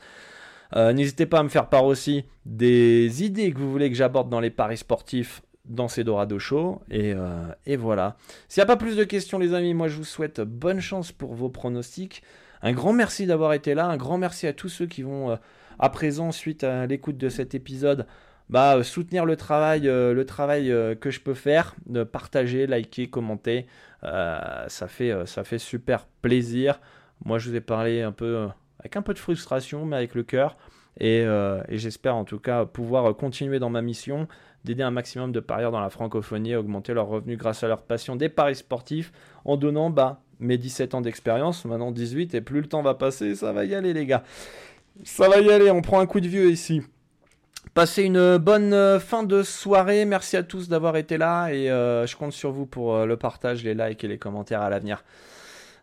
Euh, n'hésitez pas à me faire part aussi des idées que vous voulez que j'aborde dans les paris sportifs dans ces Dorado Show. Et, euh, et voilà. S'il n'y a pas plus de questions, les amis, moi je vous souhaite bonne chance pour vos pronostics. Un grand merci d'avoir été là. Un grand merci à tous ceux qui vont euh, à présent, suite à l'écoute de cet épisode, bah, soutenir le travail, le travail que je peux faire, partager, liker, commenter. ça, fait, ça fait super plaisir. Moi, je vous ai parlé un peu avec un peu de frustration, mais avec le cœur. Euh, et, j'espère en tout cas pouvoir continuer dans ma mission d'aider un maximum de parieurs dans la francophonie à augmenter leurs revenus grâce à leur passion des paris sportifs en donnant bah, mes 17 ans d'expérience, maintenant 18, et plus le temps va passer, ça va y aller les gars. Ça va y aller, on prend un coup de vieux ici. Passez une bonne euh, fin de soirée. Merci à tous d'avoir été là et euh, je compte sur vous pour euh, le partage, les likes et les commentaires à l'avenir.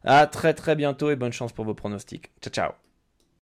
À très très bientôt et bonne chance pour vos pronostics. Ciao ciao.